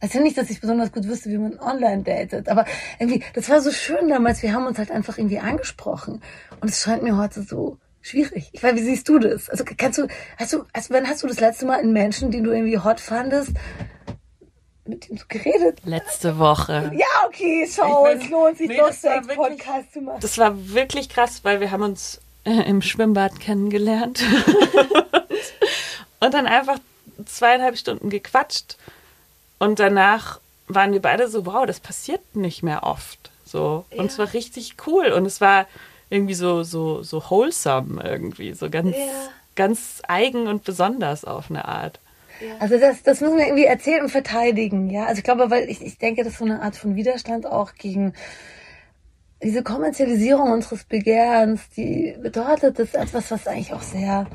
Also nicht, dass ich besonders gut wüsste, wie man online datet, aber irgendwie, das war so schön damals. Wir haben uns halt einfach irgendwie angesprochen. Und es scheint mir heute so schwierig. Ich weiß, wie siehst du das? Also kannst du, hast du, also wann hast du das letzte Mal einen Menschen, den du irgendwie hot fandest, mit dem du geredet? Letzte Woche. Ja, okay, schau, es lohnt sich nee, doch, Sex Podcast zu machen. Das war wirklich krass, weil wir haben uns äh, im Schwimmbad kennengelernt und dann einfach zweieinhalb Stunden gequatscht und danach waren wir beide so, wow, das passiert nicht mehr oft. So. Und es war richtig cool. Und es war irgendwie so, so, so wholesome irgendwie. So ganz, ja. ganz eigen und besonders auf eine Art. Also das, das müssen wir irgendwie erzählen und verteidigen, ja. Also ich glaube, weil ich, ich denke, das ist so eine Art von Widerstand auch gegen diese Kommerzialisierung unseres Begehrens, die bedeutet, das ist etwas, was eigentlich auch sehr,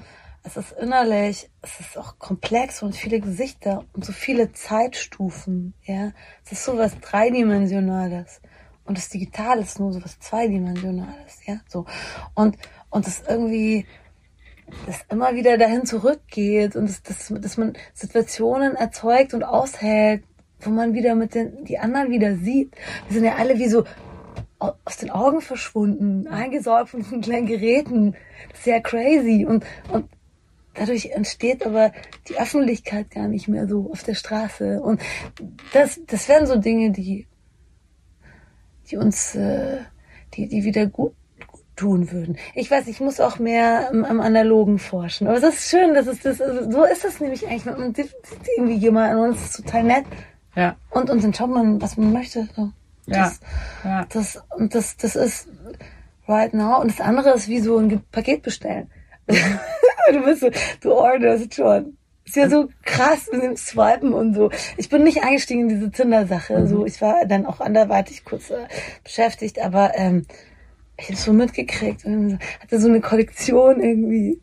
es ist innerlich, es ist auch komplex und viele Gesichter und so viele Zeitstufen, ja. Es ist so was Dreidimensionales. Und das Digitale ist nur so was Zweidimensionales, ja. So. Und, und das irgendwie, das immer wieder dahin zurückgeht und das, das, dass man Situationen erzeugt und aushält, wo man wieder mit den, die anderen wieder sieht. Wir sind ja alle wie so aus den Augen verschwunden, eingesaugt von diesen kleinen Geräten. Das ist ja crazy. Und, und dadurch entsteht aber die Öffentlichkeit gar nicht mehr so auf der Straße. Und das, das wären so Dinge, die, die uns, äh, die, die wieder gut tun würden. Ich weiß, ich muss auch mehr am, am Analogen forschen. Aber das ist schön, das ist das, so ist es nämlich eigentlich. Man sieht irgendwie jemand und es ist total nett. Ja. Und, und dann schaut man, was man möchte. So. Das, ja. ja. Das, und das, das ist right now. Und das andere ist wie so ein Paket bestellen. du bist so, du orderst schon. Ist ja so krass mit dem Swipen und so. Ich bin nicht eingestiegen in diese Tinder-Sache. Mhm. So, ich war dann auch anderweitig kurz äh, beschäftigt, aber ähm, ich habe so mitgekriegt und hatte so eine Kollektion irgendwie.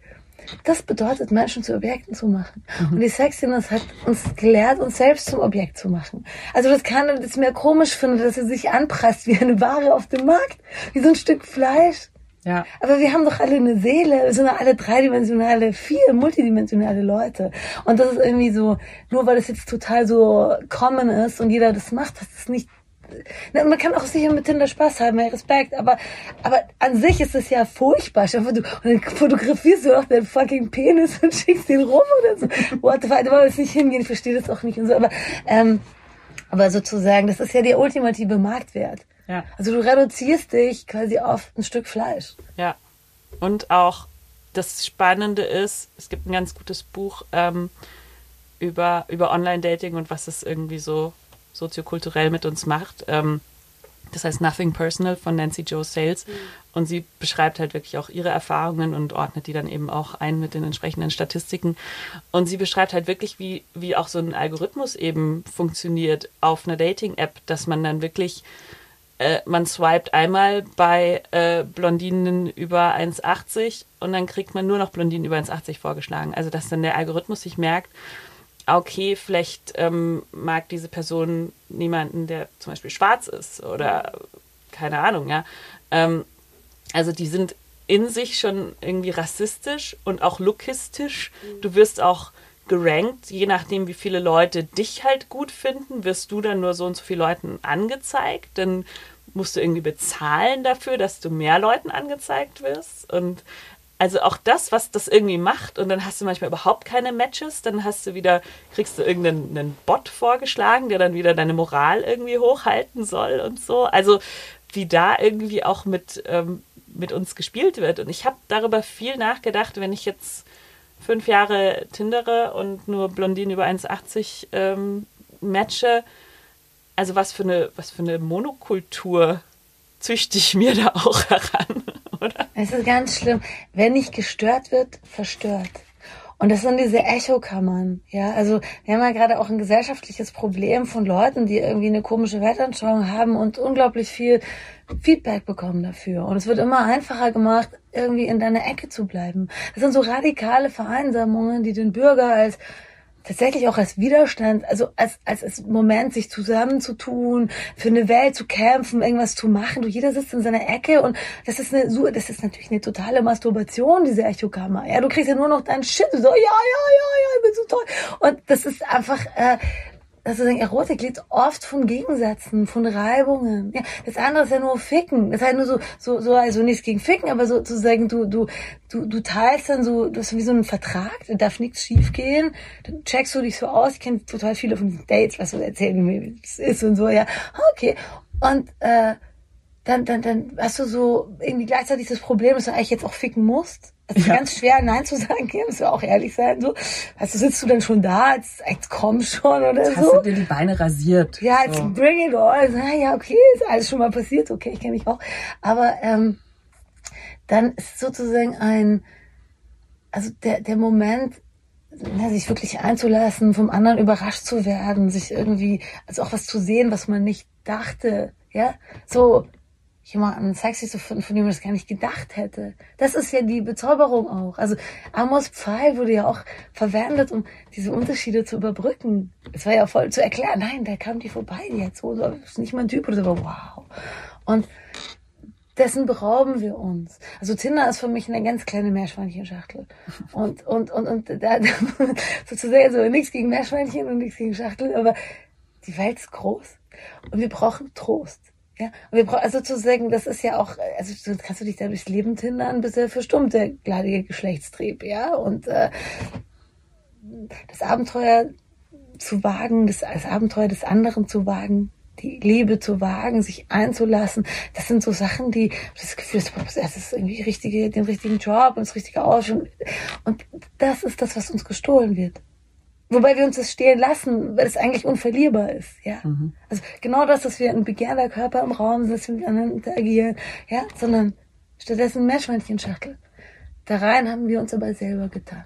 Das bedeutet, Menschen zu Objekten zu machen. Mhm. Und die Sexiness hat uns gelehrt, uns selbst zum Objekt zu machen. Also das kann, das mir komisch finde, dass sie sich anpresst wie eine Ware auf dem Markt, wie so ein Stück Fleisch. Ja. Aber wir haben doch alle eine Seele, wir sind doch alle dreidimensionale, vier multidimensionale Leute. Und das ist irgendwie so, nur weil es jetzt total so common ist und jeder das macht, das ist nicht man kann auch sicher mit Tinder Spaß haben, ja, Respekt, aber, aber an sich ist es ja furchtbar. Du, und dann fotografierst du auch deinen fucking Penis und schickst den rum oder so. What the fuck, da wollen wir nicht hingehen, ich verstehe das auch nicht und so, aber, ähm, aber sozusagen, das ist ja der ultimative Marktwert. Ja. Also du reduzierst dich quasi auf ein Stück Fleisch. Ja. Und auch das Spannende ist, es gibt ein ganz gutes Buch ähm, über, über Online-Dating und was es irgendwie so soziokulturell mit uns macht. Ähm, das heißt Nothing Personal von Nancy Joe Sales. Mhm. Und sie beschreibt halt wirklich auch ihre Erfahrungen und ordnet die dann eben auch ein mit den entsprechenden Statistiken. Und sie beschreibt halt wirklich, wie, wie auch so ein Algorithmus eben funktioniert auf einer Dating-App, dass man dann wirklich, äh, man swiped einmal bei äh, Blondinen über 1,80 und dann kriegt man nur noch Blondinen über 1,80 vorgeschlagen. Also dass dann der Algorithmus sich merkt, okay, vielleicht ähm, mag diese Person niemanden, der zum Beispiel schwarz ist oder keine Ahnung, ja. Ähm, also die sind in sich schon irgendwie rassistisch und auch lookistisch. Du wirst auch gerankt, je nachdem, wie viele Leute dich halt gut finden, wirst du dann nur so und so viele Leuten angezeigt. Dann musst du irgendwie bezahlen dafür, dass du mehr Leuten angezeigt wirst. Und also auch das, was das irgendwie macht, und dann hast du manchmal überhaupt keine Matches, dann hast du wieder, kriegst du irgendeinen Bot vorgeschlagen, der dann wieder deine Moral irgendwie hochhalten soll und so. Also wie da irgendwie auch mit, ähm, mit uns gespielt wird. Und ich habe darüber viel nachgedacht, wenn ich jetzt fünf Jahre Tindere und nur Blondinen über 1,80 ähm, matche. Also was für eine, was für eine Monokultur züchte ich mir da auch heran oder? Es ist ganz schlimm. Wer nicht gestört wird, verstört. Und das sind diese Echokammern, ja. Also wir haben ja gerade auch ein gesellschaftliches Problem von Leuten, die irgendwie eine komische Weltanschauung haben und unglaublich viel Feedback bekommen dafür. Und es wird immer einfacher gemacht, irgendwie in deiner Ecke zu bleiben. Das sind so radikale Vereinsamungen, die den Bürger als tatsächlich auch als Widerstand, also als, als, als Moment, sich zusammenzutun, für eine Welt zu kämpfen, irgendwas zu machen. Du, jeder sitzt in seiner Ecke und das ist eine, das ist natürlich eine totale Masturbation, diese Echokammer. Ja, du kriegst ja nur noch deinen Shit, so, ja, ja, ja, ja, ich bin so toll. Und das ist einfach, äh, also Erotik lebt oft von Gegensätzen, von Reibungen. Ja, das andere ist ja nur Ficken. Das ist halt nur so, so, so, also nichts gegen Ficken, aber sozusagen du, du, du, du teilst dann so, du hast wie so einen Vertrag, da darf nichts schief gehen. Dann checkst du dich so aus. Ich kenne total viele von diesen Dates, was du erzählen wie es ist und so, ja. Okay. Und, äh, dann, dann, dann hast du so irgendwie gleichzeitig das Problem, dass du eigentlich jetzt auch ficken musst. Es ist Ja. ganz schwer, Nein zu sagen, ja, müssen wir auch ehrlich sein. So. Also sitzt du dann schon da, als, als komm schon oder Jetzt hast so. du dir die Beine rasiert. Ja, jetzt So. bring it on. Na ja, okay, ist alles schon mal passiert, okay, ich kenne mich auch. Aber ähm, dann ist sozusagen ein, also der, der Moment, na, sich wirklich einzulassen, vom anderen überrascht zu werden, sich irgendwie, also auch was zu sehen, was man nicht dachte, ja, so jemanden sexy zu finden, von dem man das gar nicht gedacht hätte. Das ist ja die Bezauberung auch. Also Amos Pfeil wurde ja auch verwendet, um diese Unterschiede zu überbrücken. Es war ja voll zu erklären, nein, da kam die vorbei, die hat so, so ist nicht mein Typ oder so, aber wow. Und dessen berauben wir uns. Also Tinder ist für mich eine ganz kleine Meerschweinchenschachtel. Und, und, und, und da, sozusagen, also nichts gegen Meerschweinchen und nichts gegen Schachtel, aber die Welt ist groß und wir brauchen Trost. Ja, und wir brauchen, also sozusagen, das ist ja auch, also kannst du dich da durchs Leben tindern, bis er verstummt, der gladige Geschlechtstrieb, ja, und äh, das Abenteuer zu wagen, das, das Abenteuer des anderen zu wagen, die Liebe zu wagen, sich einzulassen, das sind so Sachen, die das Gefühl, das ist irgendwie richtige, den richtigen Job und das richtige Aus und, und das ist das, was uns gestohlen wird. Wobei wir uns das stehlen lassen, weil es eigentlich unverlierbar ist, ja. Also genau das, dass wir ein begehrter Körper im Raum sind, dass wir mit anderen interagieren, ja, sondern stattdessen Meerschweinchenschachtel. Da rein haben wir uns aber selber getan.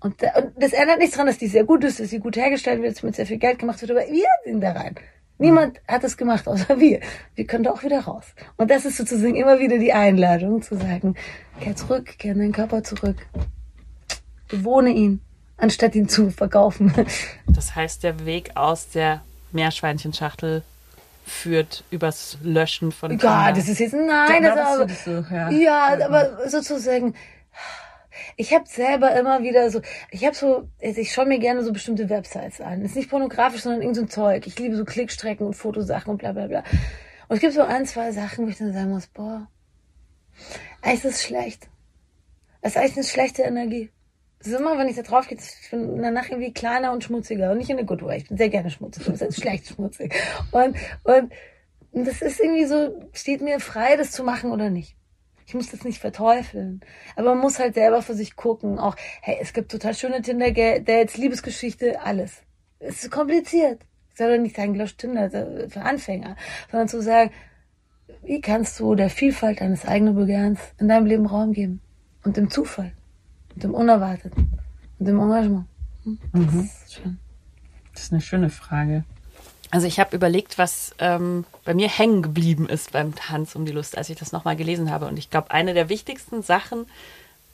Und, da, und das ändert nichts daran, dass die sehr gut ist, dass sie gut hergestellt wird, dass mit sehr viel Geld gemacht wird, aber wir sind da rein. Niemand hat es gemacht, außer wir. Wir können da auch wieder raus. Und das ist sozusagen immer wieder die Einladung, zu sagen, kehr zurück, kehr in deinen Körper zurück. Bewohne ihn, anstatt ihn zu verkaufen. Das heißt, der Weg aus der Meerschweinchenschachtel führt übers Löschen von Ja, Tinder. das ist jetzt, nein, Genau, das das ist aber, du, ja. Ja, aber sozusagen, ich habe selber immer wieder so, ich habe so, also ich schaue mir gerne so bestimmte Websites an. Ist nicht pornografisch, sondern irgend so ein Zeug. Ich liebe so Klickstrecken und Fotosachen und bla bla bla. Und es gibt so ein, zwei Sachen, wo ich dann sagen muss, boah, eigentlich ist es schlecht. Es ist eigentlich eine schlechte Energie. Es ist immer, wenn ich da drauf gehe, ich bin danach irgendwie kleiner und schmutziger und nicht in a good way. Ich bin sehr gerne schmutzig, aber es ist schlecht schmutzig. Und, und, und das ist irgendwie so, steht mir frei, das zu machen oder nicht. Ich muss das nicht verteufeln. Aber man muss halt selber für sich gucken. Auch, hey, es gibt total schöne Tinder-Dates, Liebesgeschichte, alles. Es ist kompliziert. Ich soll doch nicht sagen, lösch Tinder für Anfänger, sondern zu sagen, wie kannst du der Vielfalt deines eigenen Begehrens in deinem Leben Raum geben? Und dem Zufall. Und dem Unerwarteten. Und dem Engagement. Das ist schön. Das ist eine schöne Frage. Also ich habe überlegt, was ähm, bei mir hängen geblieben ist beim Tanz um die Lust, als ich das nochmal gelesen habe. Und ich glaube, eine der wichtigsten Sachen,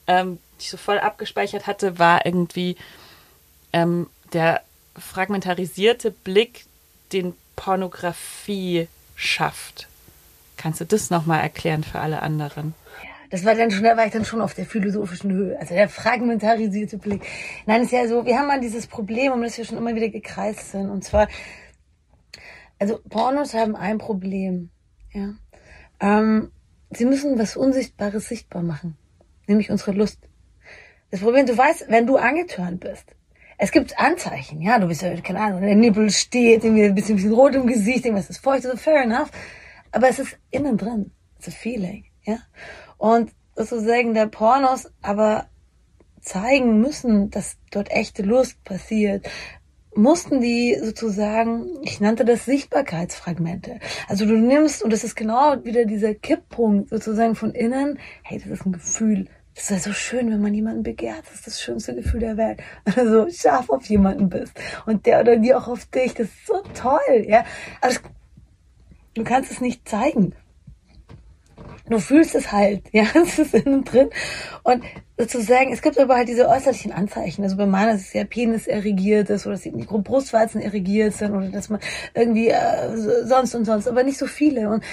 ähm, die ich so voll abgespeichert hatte, war irgendwie ähm, der fragmentarisierte Blick, den Pornografie schafft. Kannst du das nochmal erklären für alle anderen? Das war dann schon, da war ich dann schon auf der philosophischen Höhe. Also der fragmentarisierte Blick. Nein, ist ja so, wir haben mal dieses Problem, um das wir schon immer wieder gekreist sind. Und zwar, also Pornos haben ein Problem. Ja. Ähm, sie müssen was Unsichtbares sichtbar machen. Nämlich unsere Lust. Das Problem, du weißt, wenn du angetörnt bist, es gibt Anzeichen, ja, du bist ja, keine Ahnung, der Nippel steht, irgendwie ein bisschen, ein bisschen rot im Gesicht, irgendwas ist feucht, so fair enough. Aber es ist innen drin. It's a feeling, ja. Und sozusagen der Pornos aber zeigen müssen, dass dort echte Lust passiert, mussten die sozusagen, ich nannte das Sichtbarkeitsfragmente. Also du nimmst, und das ist genau wieder dieser Kipppunkt sozusagen von innen, hey, das ist ein Gefühl. Das ist ja so schön, wenn man jemanden begehrt. Das ist das schönste Gefühl der Welt. Wenn du so scharf auf jemanden bist. Und der oder die auch auf dich. Das ist so toll, ja. Das, du kannst es nicht zeigen. Du fühlst es halt, ja, es ist innen drin. Und sozusagen, es gibt aber halt diese äußerlichen Anzeichen. Also bei meiner ist es ja Penis erregiert ist oder dass die Brustwarzen erregiert sind oder dass man irgendwie äh, sonst und sonst, aber nicht so viele. Und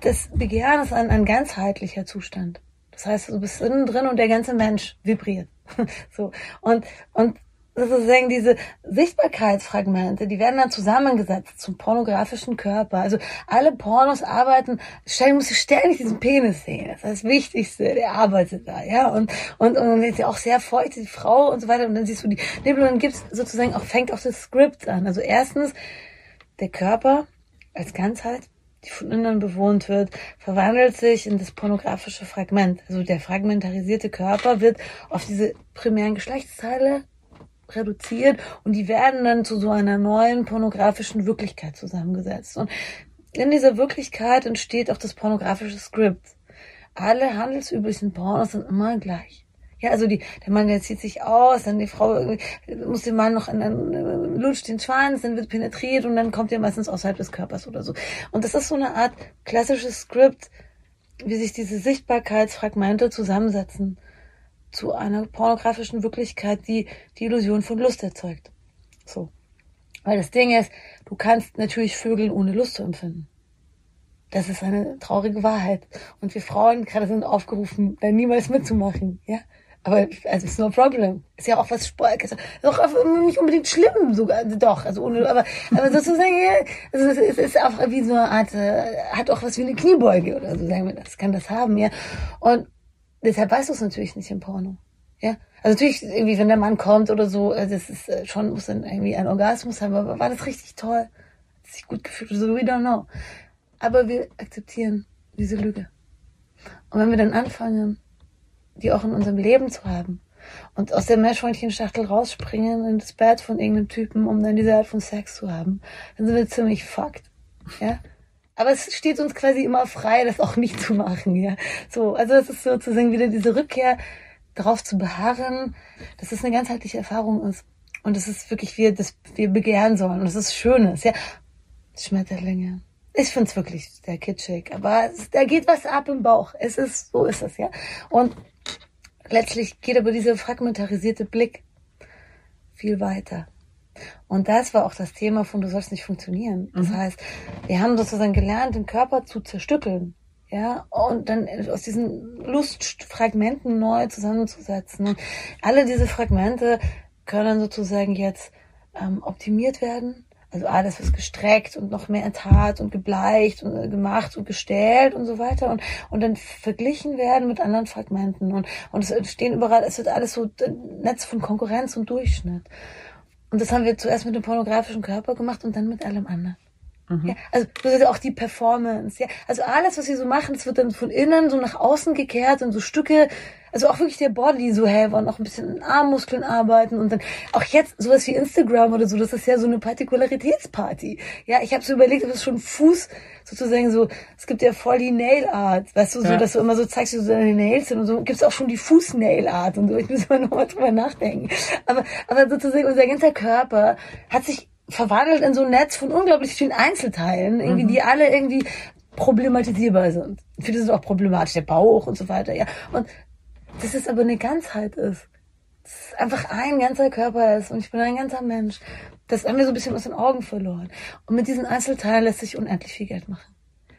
das Begehren ist ein, ein ganzheitlicher Zustand. Das heißt, du bist innen drin und der ganze Mensch vibriert. so. Und, und sozusagen diese Sichtbarkeitsfragmente, die werden dann zusammengesetzt zum pornografischen Körper. Also alle Pornos arbeiten, ständig musst du ständig diesen Penis sehen. Das ist das Wichtigste, der arbeitet da, ja. Und, und, und dann ist ja auch sehr feucht, die Frau und so weiter. Und dann siehst du die Nippel und dann gibt's sozusagen auch, fängt auch das Skript an. Also erstens, der Körper als Ganzheit die von innen bewohnt wird, verwandelt sich in das pornografische Fragment. Also der fragmentarisierte Körper wird auf diese primären Geschlechtsteile reduziert und die werden dann zu so einer neuen pornografischen Wirklichkeit zusammengesetzt. Und in dieser Wirklichkeit entsteht auch das pornografische Skript. Alle handelsüblichen Pornos sind immer gleich. Ja, also die, der Mann, der zieht sich aus, dann die Frau muss den Mann noch, dann lutscht den Schwanz, dann wird penetriert und dann kommt er meistens außerhalb des Körpers oder so. Und das ist so eine Art klassisches Skript, wie sich diese Sichtbarkeitsfragmente zusammensetzen zu einer pornografischen Wirklichkeit, die die Illusion von Lust erzeugt. So. Weil das Ding ist, du kannst natürlich Vögeln ohne Lust zu empfinden. Das ist eine traurige Wahrheit. Und wir Frauen gerade sind aufgerufen, da niemals mitzumachen, ja. Aber also ist no problem. Ist ja auch was Sport, ist auch nicht unbedingt schlimm sogar, also doch, also ohne, aber, aber sozusagen, also es ist, ist auch wie so eine Art, äh, hat auch was wie eine Kniebeuge oder so, sagen wir das, kann das haben, ja. Und deshalb weißt du es natürlich nicht im Porno, ja. Also natürlich irgendwie, wenn der Mann kommt oder so, also das ist äh, schon, muss dann irgendwie ein Orgasmus haben, aber war das richtig toll? Hat sich gut gefühlt, so we don't know. Aber wir akzeptieren diese Lüge. Und wenn wir dann anfangen, die auch in unserem Leben zu haben. Und aus der Meerschweinchenschachtel rausspringen in das Bett von irgendeinem Typen, um dann diese Art von Sex zu haben, dann sind wir ziemlich fucked. Ja? Aber es steht uns quasi immer frei, das auch nicht zu machen, ja. So, also es ist sozusagen wieder diese Rückkehr, darauf zu beharren, dass es eine ganzheitliche Erfahrung ist. Und es ist wirklich, wir, das wir begehren sollen. Und es ist Schönes, ja. Schmetterlinge. Ich find's wirklich sehr kitschig, aber es, da geht was ab im Bauch. Es ist, so ist es, ja. Und letztlich geht aber dieser fragmentarisierte Blick viel weiter. Und das war auch das Thema von du sollst nicht funktionieren. Das mhm. heißt, wir haben sozusagen gelernt, den Körper zu zerstückeln. Ja, und dann aus diesen Lustfragmenten neu zusammenzusetzen. Und alle diese Fragmente können sozusagen jetzt ähm, optimiert werden also alles was gestreckt und noch mehr enthaart und gebleicht und äh, gemacht und gestellt und so weiter und, und dann verglichen werden mit anderen Fragmenten und, und es entstehen überall, es wird alles so ein Netz von Konkurrenz und Durchschnitt. Und das haben wir zuerst mit dem pornografischen Körper gemacht und dann mit allem anderen. Mhm. Ja, also auch die Performance. Ja, also alles, was sie so machen, das wird dann von innen so nach außen gekehrt und so Stücke also auch wirklich der Body so helfen und auch ein bisschen in Armmuskeln arbeiten und dann auch jetzt sowas wie Instagram oder so, das ist ja so eine Partikularitätsparty. Ja, ich habe so überlegt, ob es schon Fuß sozusagen so, es gibt ja voll die Nail Art, weißt du, so, ja. dass du immer so zeigst, wie so deine Nails sind und so, gibt's auch schon die Fuß-Nail Art und so, ich muss mal nochmal drüber nachdenken. Aber, aber sozusagen unser ganzer Körper hat sich verwandelt in so ein Netz von unglaublich vielen Einzelteilen, irgendwie, mhm. die alle irgendwie problematisierbar sind. Viele sind auch problematisch, der Bauch und so weiter, ja. Und dass es aber eine Ganzheit ist. Dass es einfach ein ganzer Körper ist und ich bin ein ganzer Mensch. Das haben wir so ein bisschen aus den Augen verloren. Und mit diesen Einzelteilen lässt sich unendlich viel Geld machen.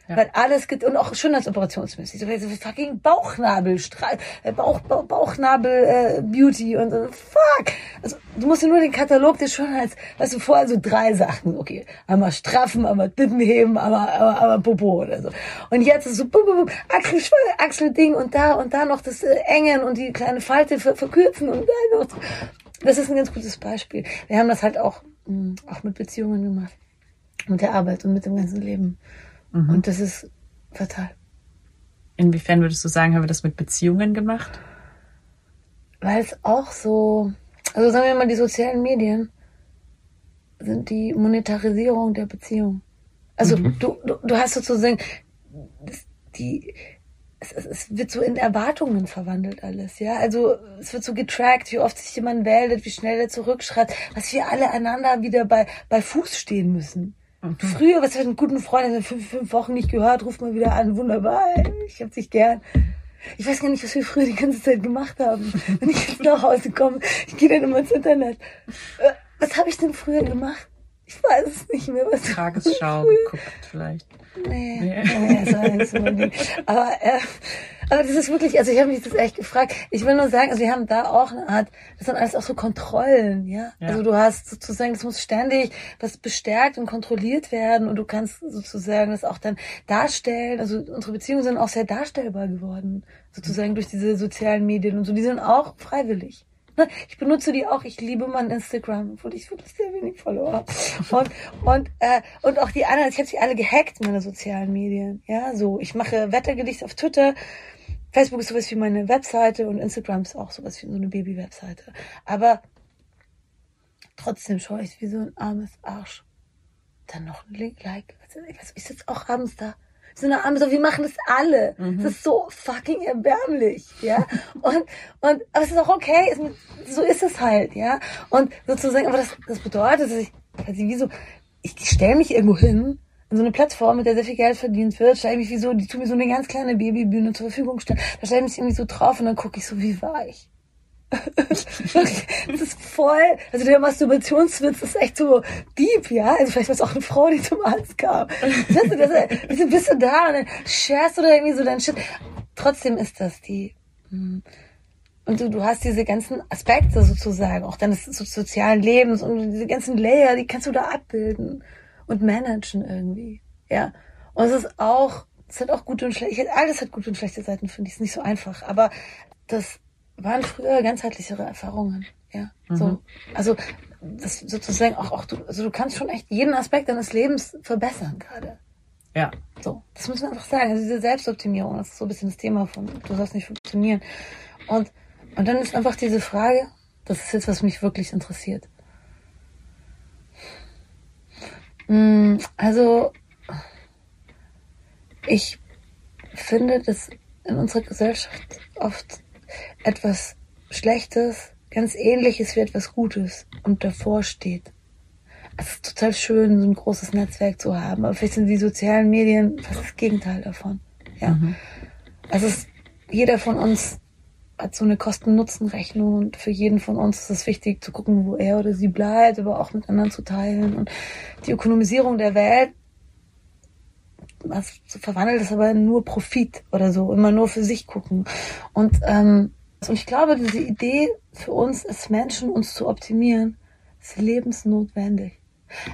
Ja. Weil alles geht, und auch schönheitsoperationsmäßig, so, so fucking Bauchnabelstrahl, äh, Bauch, Bauch, Bauchnabel, äh, Beauty und so, fuck. Also, du musst dir nur den Katalog des Schönheits, weißt du, vorher so drei Sachen, okay. Einmal straffen, einmal Titten heben, einmal, einmal, einmal Popo oder so. Und jetzt ist so, bum, bum, bum, Achsel, Achselding und da und da noch das äh, Engen und die kleine Falte ver verkürzen und da noch. Das ist ein ganz gutes Beispiel. Wir haben das halt auch, mh, hm, auch mit Beziehungen gemacht. Mit der Arbeit und mit dem ganzen Leben. Mhm. Und das ist fatal. Inwiefern würdest du sagen, haben wir das mit Beziehungen gemacht? Weil es auch so, also sagen wir mal, die sozialen Medien sind die Monetarisierung der Beziehung. Also mhm. du, du, du hast sozusagen die, es, es, wird so in Erwartungen verwandelt alles, ja. Also es wird so getrackt, wie oft sich jemand meldet, wie schnell er zurückschreibt, was wir alle einander wieder bei, bei Fuß stehen müssen. Früher, was für einen guten Freund, also fünf, fünf Wochen nicht gehört, ruft mal wieder an, wunderbar, ich hab dich gern. Ich weiß gar nicht, was wir früher die ganze Zeit gemacht haben. Wenn ich jetzt nach Hause komme, ich gehe dann immer ins Internet. Äh, was habe ich denn früher gemacht? Ich weiß es nicht mehr. Was Tagesschau geguckt vielleicht. Nee, nee. nee das. Aber äh, aber das ist wirklich, also ich habe mich das echt gefragt. Ich will nur sagen, also wir haben da auch eine Art, das sind alles auch so Kontrollen, ja? ja. Also du hast sozusagen, das muss ständig was bestärkt und kontrolliert werden und du kannst sozusagen das auch dann darstellen. Also unsere Beziehungen sind auch sehr darstellbar geworden, sozusagen durch diese sozialen Medien und so. Die sind auch freiwillig. Ich benutze die auch. Ich liebe mein Instagram, obwohl ich wirklich sehr wenig Follower habe. Und, und, äh, und auch die anderen, ich habe sie alle gehackt, meine sozialen Medien. Ja, so. Ich mache Wettergedichte auf Twitter. Facebook ist sowas wie meine Webseite und Instagram ist auch sowas wie so eine Baby-Webseite. Aber trotzdem schaue ich wie so ein armes Arsch. Dann noch ein Like. Ich weiß, ich sitze auch abends da so eine Arme, so wir machen das alle. Mhm. Das ist so fucking erbärmlich, ja. Und, und, aber es ist auch okay, es, so ist es halt, ja. Und sozusagen, aber das, das bedeutet, dass ich, weiß ich, wie so, ich stelle mich irgendwo hin, in so eine Plattform, mit der sehr viel Geld verdient wird, stelle ich mich wie so, die tun mir so eine ganz kleine Babybühne zur Verfügung stellen. Da stelle ich mich irgendwie so drauf und dann gucke ich so, wie war ich? das ist voll, also der Masturbationswitz ist echt so deep, ja. Also vielleicht war es auch eine Frau, die zum Arzt kam. Weißt du, das, bist du da und dann sharest du da irgendwie so dein Shit. Trotzdem ist das die. Hm. Und du, du hast diese ganzen Aspekte sozusagen, auch deines sozialen Lebens und diese ganzen Layer, die kannst du da abbilden und managen irgendwie. Ja. Und es ist auch, es hat auch gute und schlechte, alles hat gute und schlechte Seiten, finde ich. Es ist nicht so einfach. Aber das waren früher ganzheitlichere Erfahrungen. Ja, mhm. so. Also, das sozusagen auch, auch du, also du kannst schon echt jeden Aspekt deines Lebens verbessern gerade. Ja. So, das muss man einfach sagen. Also diese Selbstoptimierung, das ist so ein bisschen das Thema von, du sollst nicht funktionieren. Und, und dann ist einfach diese Frage, das ist jetzt, was mich wirklich interessiert. Mm, also, ich finde, dass in unserer Gesellschaft oft etwas Schlechtes ganz ähnliches wie etwas Gutes und davor steht. Es ist total schön, so ein großes Netzwerk zu haben, aber vielleicht sind die sozialen Medien fast das Gegenteil davon. Ja. Mhm. Also es, jeder von uns hat so eine Kosten-Nutzen-Rechnung und für jeden von uns ist es wichtig zu gucken, wo er oder sie bleibt, aber auch mit anderen zu teilen. Und die Ökonomisierung der Welt was verwandelt es aber nur Profit oder so, immer nur für sich gucken. Und, ähm, und ich glaube, diese Idee für uns als Menschen, uns zu optimieren, ist lebensnotwendig.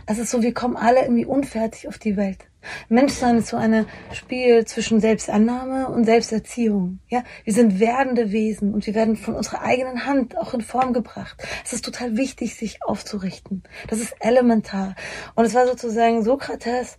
Es ist so, wir kommen alle irgendwie unfertig auf die Welt. Menschsein ist so ein Spiel zwischen Selbstannahme und Selbsterziehung. Ja, wir sind werdende Wesen und wir werden von unserer eigenen Hand auch in Form gebracht. Es ist total wichtig, sich aufzurichten. Das ist elementar. Und es war sozusagen Sokrates,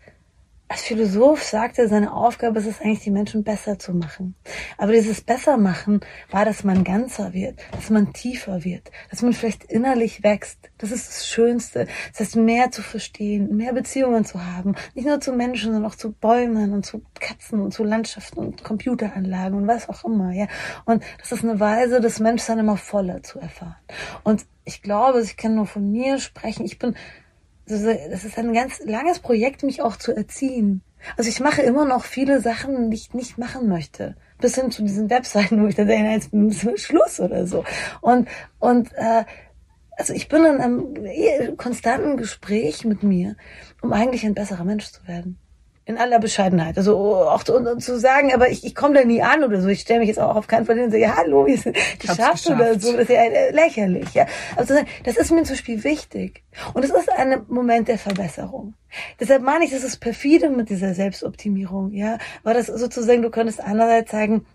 als Philosoph sagte, seine Aufgabe ist es eigentlich, die Menschen besser zu machen. Aber dieses Bessermachen war, dass man ganzer wird, dass man tiefer wird, dass man vielleicht innerlich wächst. Das ist das Schönste. Das heißt, mehr zu verstehen, mehr Beziehungen zu haben. Nicht nur zu Menschen, sondern auch zu Bäumen und zu Katzen und zu Landschaften und Computeranlagen und was auch immer, ja. Und das ist eine Weise, das Menschsein immer voller zu erfahren. Und ich glaube, ich kann nur von mir sprechen. Ich bin das ist ein ganz langes Projekt, mich auch zu erziehen. Also ich mache immer noch viele Sachen, die ich nicht machen möchte. Bis hin zu diesen Webseiten, wo ich dann denke, jetzt ist Schluss oder so. Und, und äh, also ich bin in einem konstanten Gespräch mit mir, um eigentlich ein besserer Mensch zu werden in aller Bescheidenheit. Also auch zu, zu sagen, aber ich, ich komme da nie an oder so. Ich stelle mich jetzt auch auf keinen Fall hin und sage, hallo, wie geschafft, geschafft oder so. Das ist ja lächerlich. Ja. Also das ist mir zum Beispiel wichtig. Und es ist ein Moment der Verbesserung. Deshalb meine ich, das ist perfide mit dieser Selbstoptimierung. Ja, weil das sozusagen, du könntest einerseits sagen,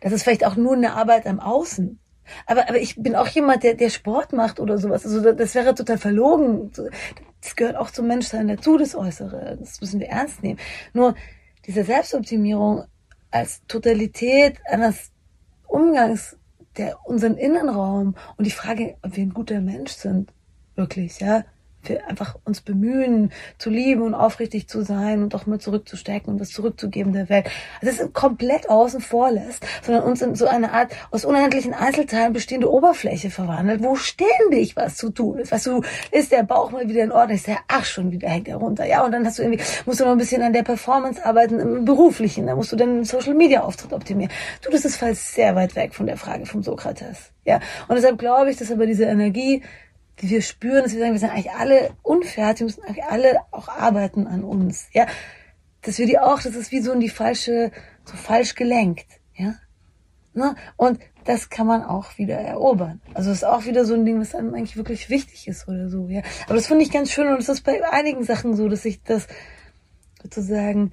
das ist vielleicht auch nur eine Arbeit am Außen. Aber, aber ich bin auch jemand, der, der Sport macht oder sowas. Also das wäre total verlogen. Das gehört auch zum Menschsein dazu, das Äußere. Das müssen wir ernst nehmen. Nur diese Selbstoptimierung als Totalität eines Umgangs der unseren Innenraum und die Frage, ob wir ein guter Mensch sind, wirklich, ja, wir einfach uns bemühen, zu lieben und aufrichtig zu sein und auch mal zurückzustecken und was zurückzugeben der Welt. Also das komplett außen vor lässt, sondern uns in so eine Art aus unendlichen Einzelteilen bestehende Oberfläche verwandelt, wo ständig was zu tun ist. Weißt du, ist der Bauch mal wieder in Ordnung, ist der Ach schon wieder, hängt er runter. Ja, und dann hast du irgendwie, musst du noch ein bisschen an der Performance arbeiten, im Beruflichen, da musst du dann Social Media Auftritt optimieren. Du, das ist fast sehr weit weg von der Frage vom Sokrates. Ja, und deshalb glaube ich, dass aber diese Energie die wir spüren, dass wir sagen, wir sind eigentlich alle unfertig, wir müssen eigentlich alle auch arbeiten an uns, ja. Dass wir die auch, das ist wie so in die falsche, so falsch gelenkt, ja. Ne? Und das kann man auch wieder erobern. Also das ist auch wieder so ein Ding, was einem eigentlich wirklich wichtig ist oder so, ja. Aber das finde ich ganz schön und es ist bei einigen Sachen so, dass ich das sozusagen,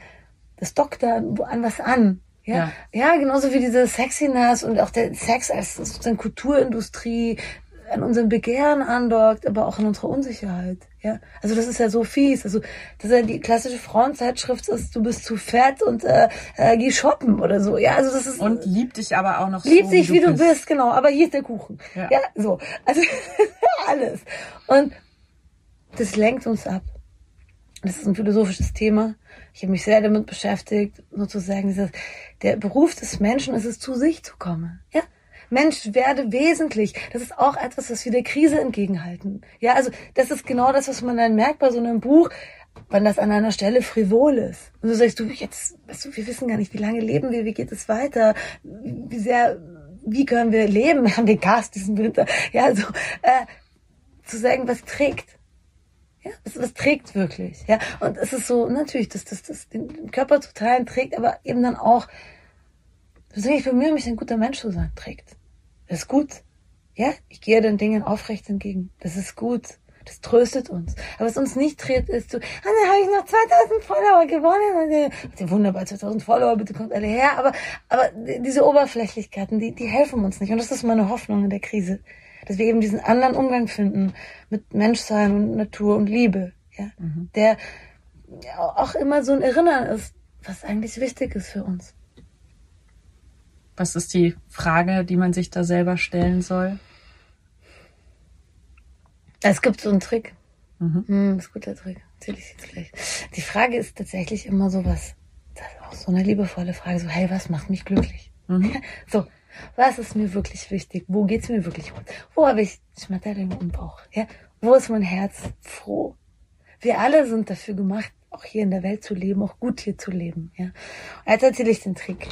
das dockt da an was an, Ja, Ja. ja. genauso wie diese Sexiness und auch der Sex als sozusagen Kulturindustrie an unserem Begehren andockt, aber auch an unserer Unsicherheit. Ja, also das ist ja so fies. Also das ist ja die klassische Frauenzeitschrift ist, du bist zu fett und äh, äh, geh shoppen oder so. Ja, also das ist Und lieb dich aber auch noch Lieb so, dich, wie du bist. genau. Aber hier ist der Kuchen. Ja. Ja, so. Also alles. Und das lenkt uns ab. Das ist ein philosophisches Thema. Ich habe mich sehr damit beschäftigt, sozusagen dieses, der Beruf des Menschen ist es, zu sich zu kommen. Ja. Mensch werde wesentlich. Das ist auch etwas, was wir der Krise entgegenhalten. Ja, also das ist genau das, was man dann merkt bei so einem Buch, wenn das an einer Stelle frivol ist. Und du sagst, du, jetzt, weißt du, wir wissen gar nicht, wie lange leben wir, wie geht es weiter, wie sehr, wie können wir leben, haben wir Gas diesen Winter. Ja, also äh, zu sagen, was trägt. Ja, was, was trägt wirklich. Ja, und es ist so, natürlich, dass das, das den Körper zu teilen trägt, aber eben dann auch, ich bemühe mich, ein guter Mensch zu sein, trägt. Das ist gut. Ja, ich gehe den Dingen aufrecht entgegen. Das ist gut. Das tröstet uns. Aber was uns nicht trägt, ist so, ah, dann habe ich noch 2000 Follower gewonnen. Und, äh, wunderbar, 2000 Follower, bitte kommt alle her. Aber, aber diese Oberflächlichkeiten, die, die helfen uns nicht. Und das ist meine Hoffnung in der Krise. Dass wir eben diesen anderen Umgang finden mit Menschsein und Natur und Liebe. Ja, der ja, auch immer so ein Erinnern ist, was eigentlich wichtig ist für uns. Was ist die Frage, die man sich da selber stellen soll? Es gibt so einen Trick. Mhm. Hm, ist ein guter Trick. Erzähl ich jetzt gleich. Die Frage ist tatsächlich immer so was. Das ist auch so eine liebevolle Frage. So, hey, was macht mich glücklich? Mhm. So, was ist mir wirklich wichtig? Wo geht's mir wirklich gut? Wo habe ich Schmetterlinge im Bauch? Ja? Wo ist mein Herz froh? Wir alle sind dafür gemacht, auch hier in der Welt zu leben, auch gut hier zu leben. Ja? Und jetzt erzähle ich den Trick.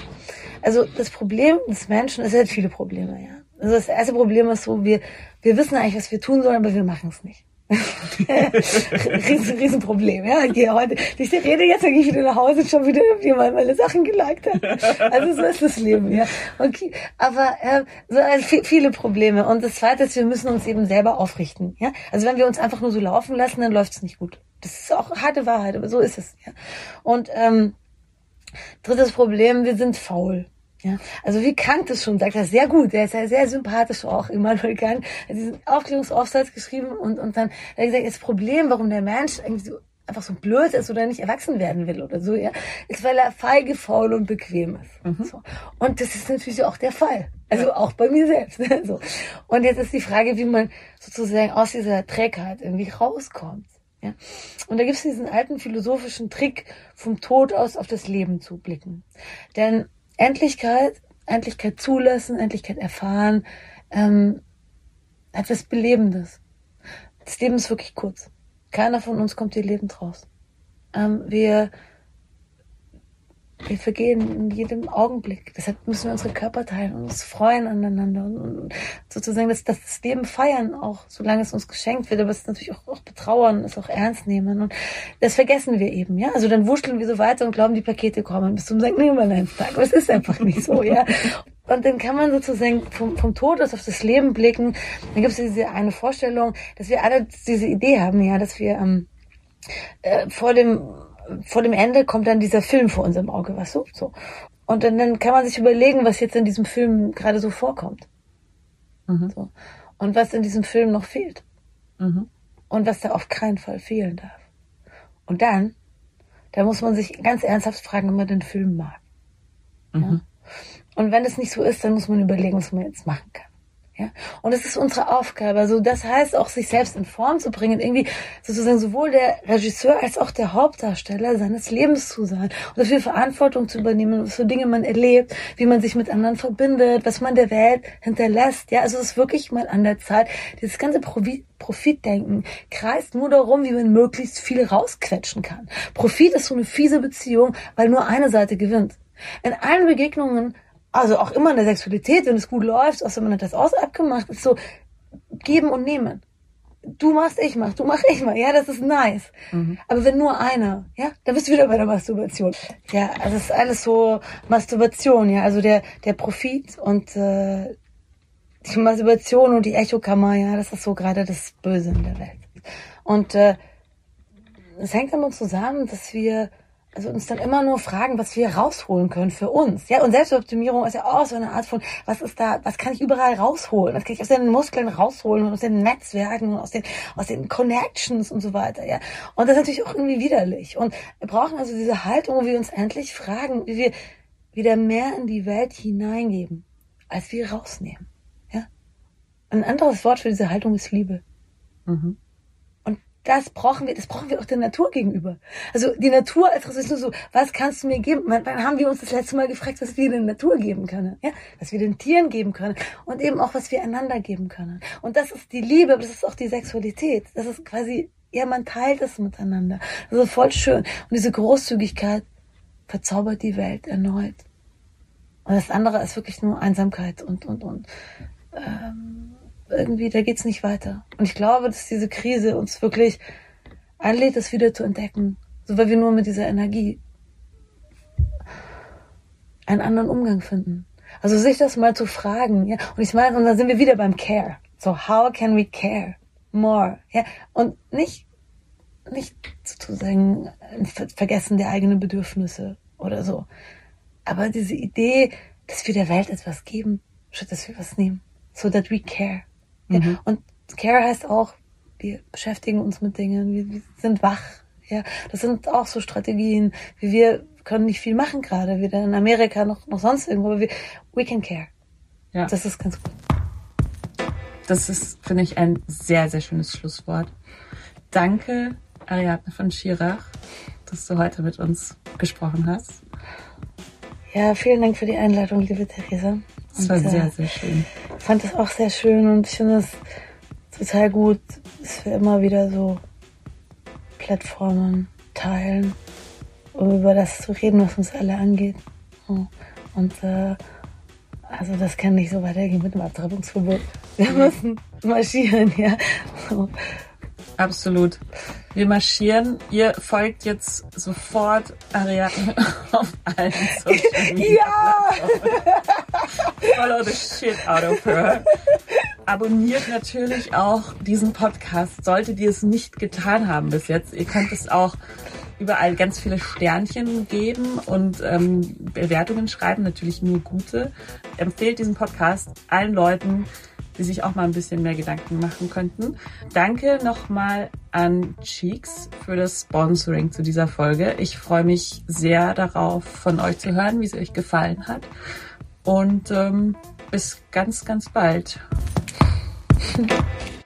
Also das Problem des Menschen, es hat viele Probleme, ja. Also das erste Problem ist so, wir, wir wissen eigentlich, was wir tun sollen, aber wir machen es nicht. riesen, Riesenproblem, ja. Ich gehe heute, ich rede jetzt, dann gehe ich wieder nach Hause und schon wieder jemand meine Sachen geliked hat. Also so ist das Leben, ja. Okay. Aber äh, so also vi- viele Probleme. Und das zweite ist, wir müssen uns eben selber aufrichten. Ja. Also wenn wir uns einfach nur so laufen lassen, dann läuft es nicht gut. Das ist auch harte Wahrheit, aber so ist es. Ja. Und ähm, drittes Problem, wir sind faul. Ja, also wie Kant es schon sagt, das ist sehr gut, der ist ja sehr sympathisch auch, Immanuel Kant, hat diesen Aufklärungsaufsatz geschrieben und, und dann hat er gesagt, das Problem, warum der Mensch irgendwie so einfach so blöd ist oder nicht erwachsen werden will oder so, ja, ist, weil er feige, faul und bequem ist. So. Und das ist natürlich auch der Fall. Also auch bei mir selbst. so. Und jetzt ist die Frage, wie man sozusagen aus dieser Trägheit irgendwie rauskommt. Ja? Und da gibt es diesen alten philosophischen Trick, vom Tod aus auf das Leben zu blicken. Denn Endlichkeit, Endlichkeit zulassen, Endlichkeit erfahren, ähm, etwas Belebendes. Das Leben ist wirklich kurz. Keiner von uns kommt hier lebend raus. Ähm, wir, wir vergehen in jedem Augenblick. Deshalb müssen wir unsere Körper teilen und uns freuen aneinander und, sozusagen das, das Leben feiern auch, solange es uns geschenkt wird, aber es natürlich auch, auch betrauern, es auch ernst nehmen und das vergessen wir eben, ja. Also dann wuscheln wir so weiter und glauben, die Pakete kommen bis zum St. Nimmerleinstag. Aber es ist einfach nicht so, ja. Und dann kann man sozusagen vom, vom Tod aus auf das Leben blicken. Dann gibt es diese eine Vorstellung, dass wir alle diese Idee haben, ja, dass wir ähm, äh, vor dem vor dem Ende kommt dann dieser Film vor unserem Auge, was so, so. Und dann, dann kann man sich überlegen, was jetzt in diesem Film gerade so vorkommt. Mhm. So. Und was in diesem Film noch fehlt. Mhm. Und was da auf keinen Fall fehlen darf. Und dann, da muss man sich ganz ernsthaft fragen, ob man den Film mag. Mhm. Und wenn es nicht so ist, dann muss man überlegen, was man jetzt machen kann. Ja? Und es ist unsere Aufgabe. Also das heißt auch, sich selbst in Form zu bringen, irgendwie sozusagen sowohl der Regisseur als auch der Hauptdarsteller seines Lebens zu sein und dafür Verantwortung zu übernehmen, was für Dinge man erlebt, wie man sich mit anderen verbindet, was man der Welt hinterlässt. Ja, also es ist wirklich mal an der Zeit. Dieses ganze Profi Profitdenken kreist nur darum, wie man möglichst viel rausquetschen kann. Profit ist so eine fiese Beziehung, weil nur eine Seite gewinnt. In allen Begegnungen also auch immer in der Sexualität, wenn es gut läuft, außer man hat das aus abgemacht, ist so geben und nehmen. Du machst, ich mach, du mach, ich mach. Ja, das ist nice. Mhm. Aber wenn nur einer, ja, dann bist du wieder bei der Masturbation. Ja, also es ist alles so Masturbation, ja, also der der Profit und äh, die Masturbation und die Echokammer, ja, das ist so gerade das Böse in der Welt. Und äh, es hängt damit zusammen, dass wir also uns dann immer nur fragen, was wir rausholen können für uns. Ja, und Selbstoptimierung ist ja auch so eine Art von, was ist da, was kann ich überall rausholen? Was kann ich aus den Muskeln rausholen und aus den Netzwerken und aus den, aus den Connections und so weiter, ja. Und das ist natürlich auch irgendwie widerlich. Und wir brauchen also diese Haltung, wo wir uns endlich fragen, wie wir wieder mehr in die Welt hineingeben, als wir rausnehmen, ja. Ein anderes Wort für diese Haltung ist Liebe. Mhm das brauchen wir, das brauchen wir auch der Natur gegenüber. Also die Natur als Ressource nur so, was kannst du mir geben? Wann haben wir uns das letzte Mal gefragt, was wir der Natur geben können? Ja, was wir den Tieren geben können und eben auch, was wir einander geben können. Und das ist die Liebe, aber das ist auch die Sexualität. Das ist quasi, ja, man teilt es miteinander. Das ist voll schön. Und diese Großzügigkeit verzaubert die Welt erneut. Und das andere ist wirklich nur Einsamkeit und, und, und, ähm, irgendwie, da geht's nicht weiter. Und ich glaube, dass diese Krise uns wirklich einlädt, das wieder zu entdecken. So weil wir nur mit dieser Energie einen anderen Umgang finden. Also sich das mal zu fragen, ja. Und ich meine, und da sind wir wieder beim Care. So, how can we care more? Ja. Und nicht, nicht sozusagen vergessen der eigenen Bedürfnisse oder so. Aber diese Idee, dass wir der Welt etwas geben, statt dass wir was nehmen. So that we care. Mhm. Und Care heißt auch, wir beschäftigen uns mit Dingen, wir, wir sind wach. Ja, das sind auch so Strategien, wie wir können nicht viel machen gerade, weder in Amerika noch, noch sonst irgendwo, aber wir, we can care. Ja. Das ist ganz gut. Das ist, finde ich, ein sehr, sehr schönes Schlusswort. Danke, Ariadne von Schirach, dass du heute mit uns gesprochen hast. Ja, vielen Dank für die Einladung, liebe Theresa. Das war und, sehr, äh, sehr schön. Ich fand das auch sehr schön und ich finde es total gut, dass wir immer wieder so Plattformen teilen, um über das zu reden, was uns alle angeht. Und äh, also das kann nicht so weitergehen mit dem Abtreibungsverbot. Wir müssen marschieren, ja. Absolut. Wir marschieren. Ihr folgt jetzt sofort Ariadne auf allen Social Media. Ja! Follow the shit out of her. Abonniert natürlich auch diesen Podcast, solltet ihr es nicht getan haben bis jetzt. Ihr könnt es auch überall ganz viele Sternchen geben und ähm, Bewertungen schreiben, natürlich nur gute. Empfehlt diesen Podcast allen Leuten, die sich auch mal ein bisschen mehr Gedanken machen könnten. Danke nochmal an Cheeks für das Sponsoring zu dieser Folge. Ich freue mich sehr darauf, von euch zu hören, wie es euch gefallen hat. Und ähm, bis ganz, ganz bald.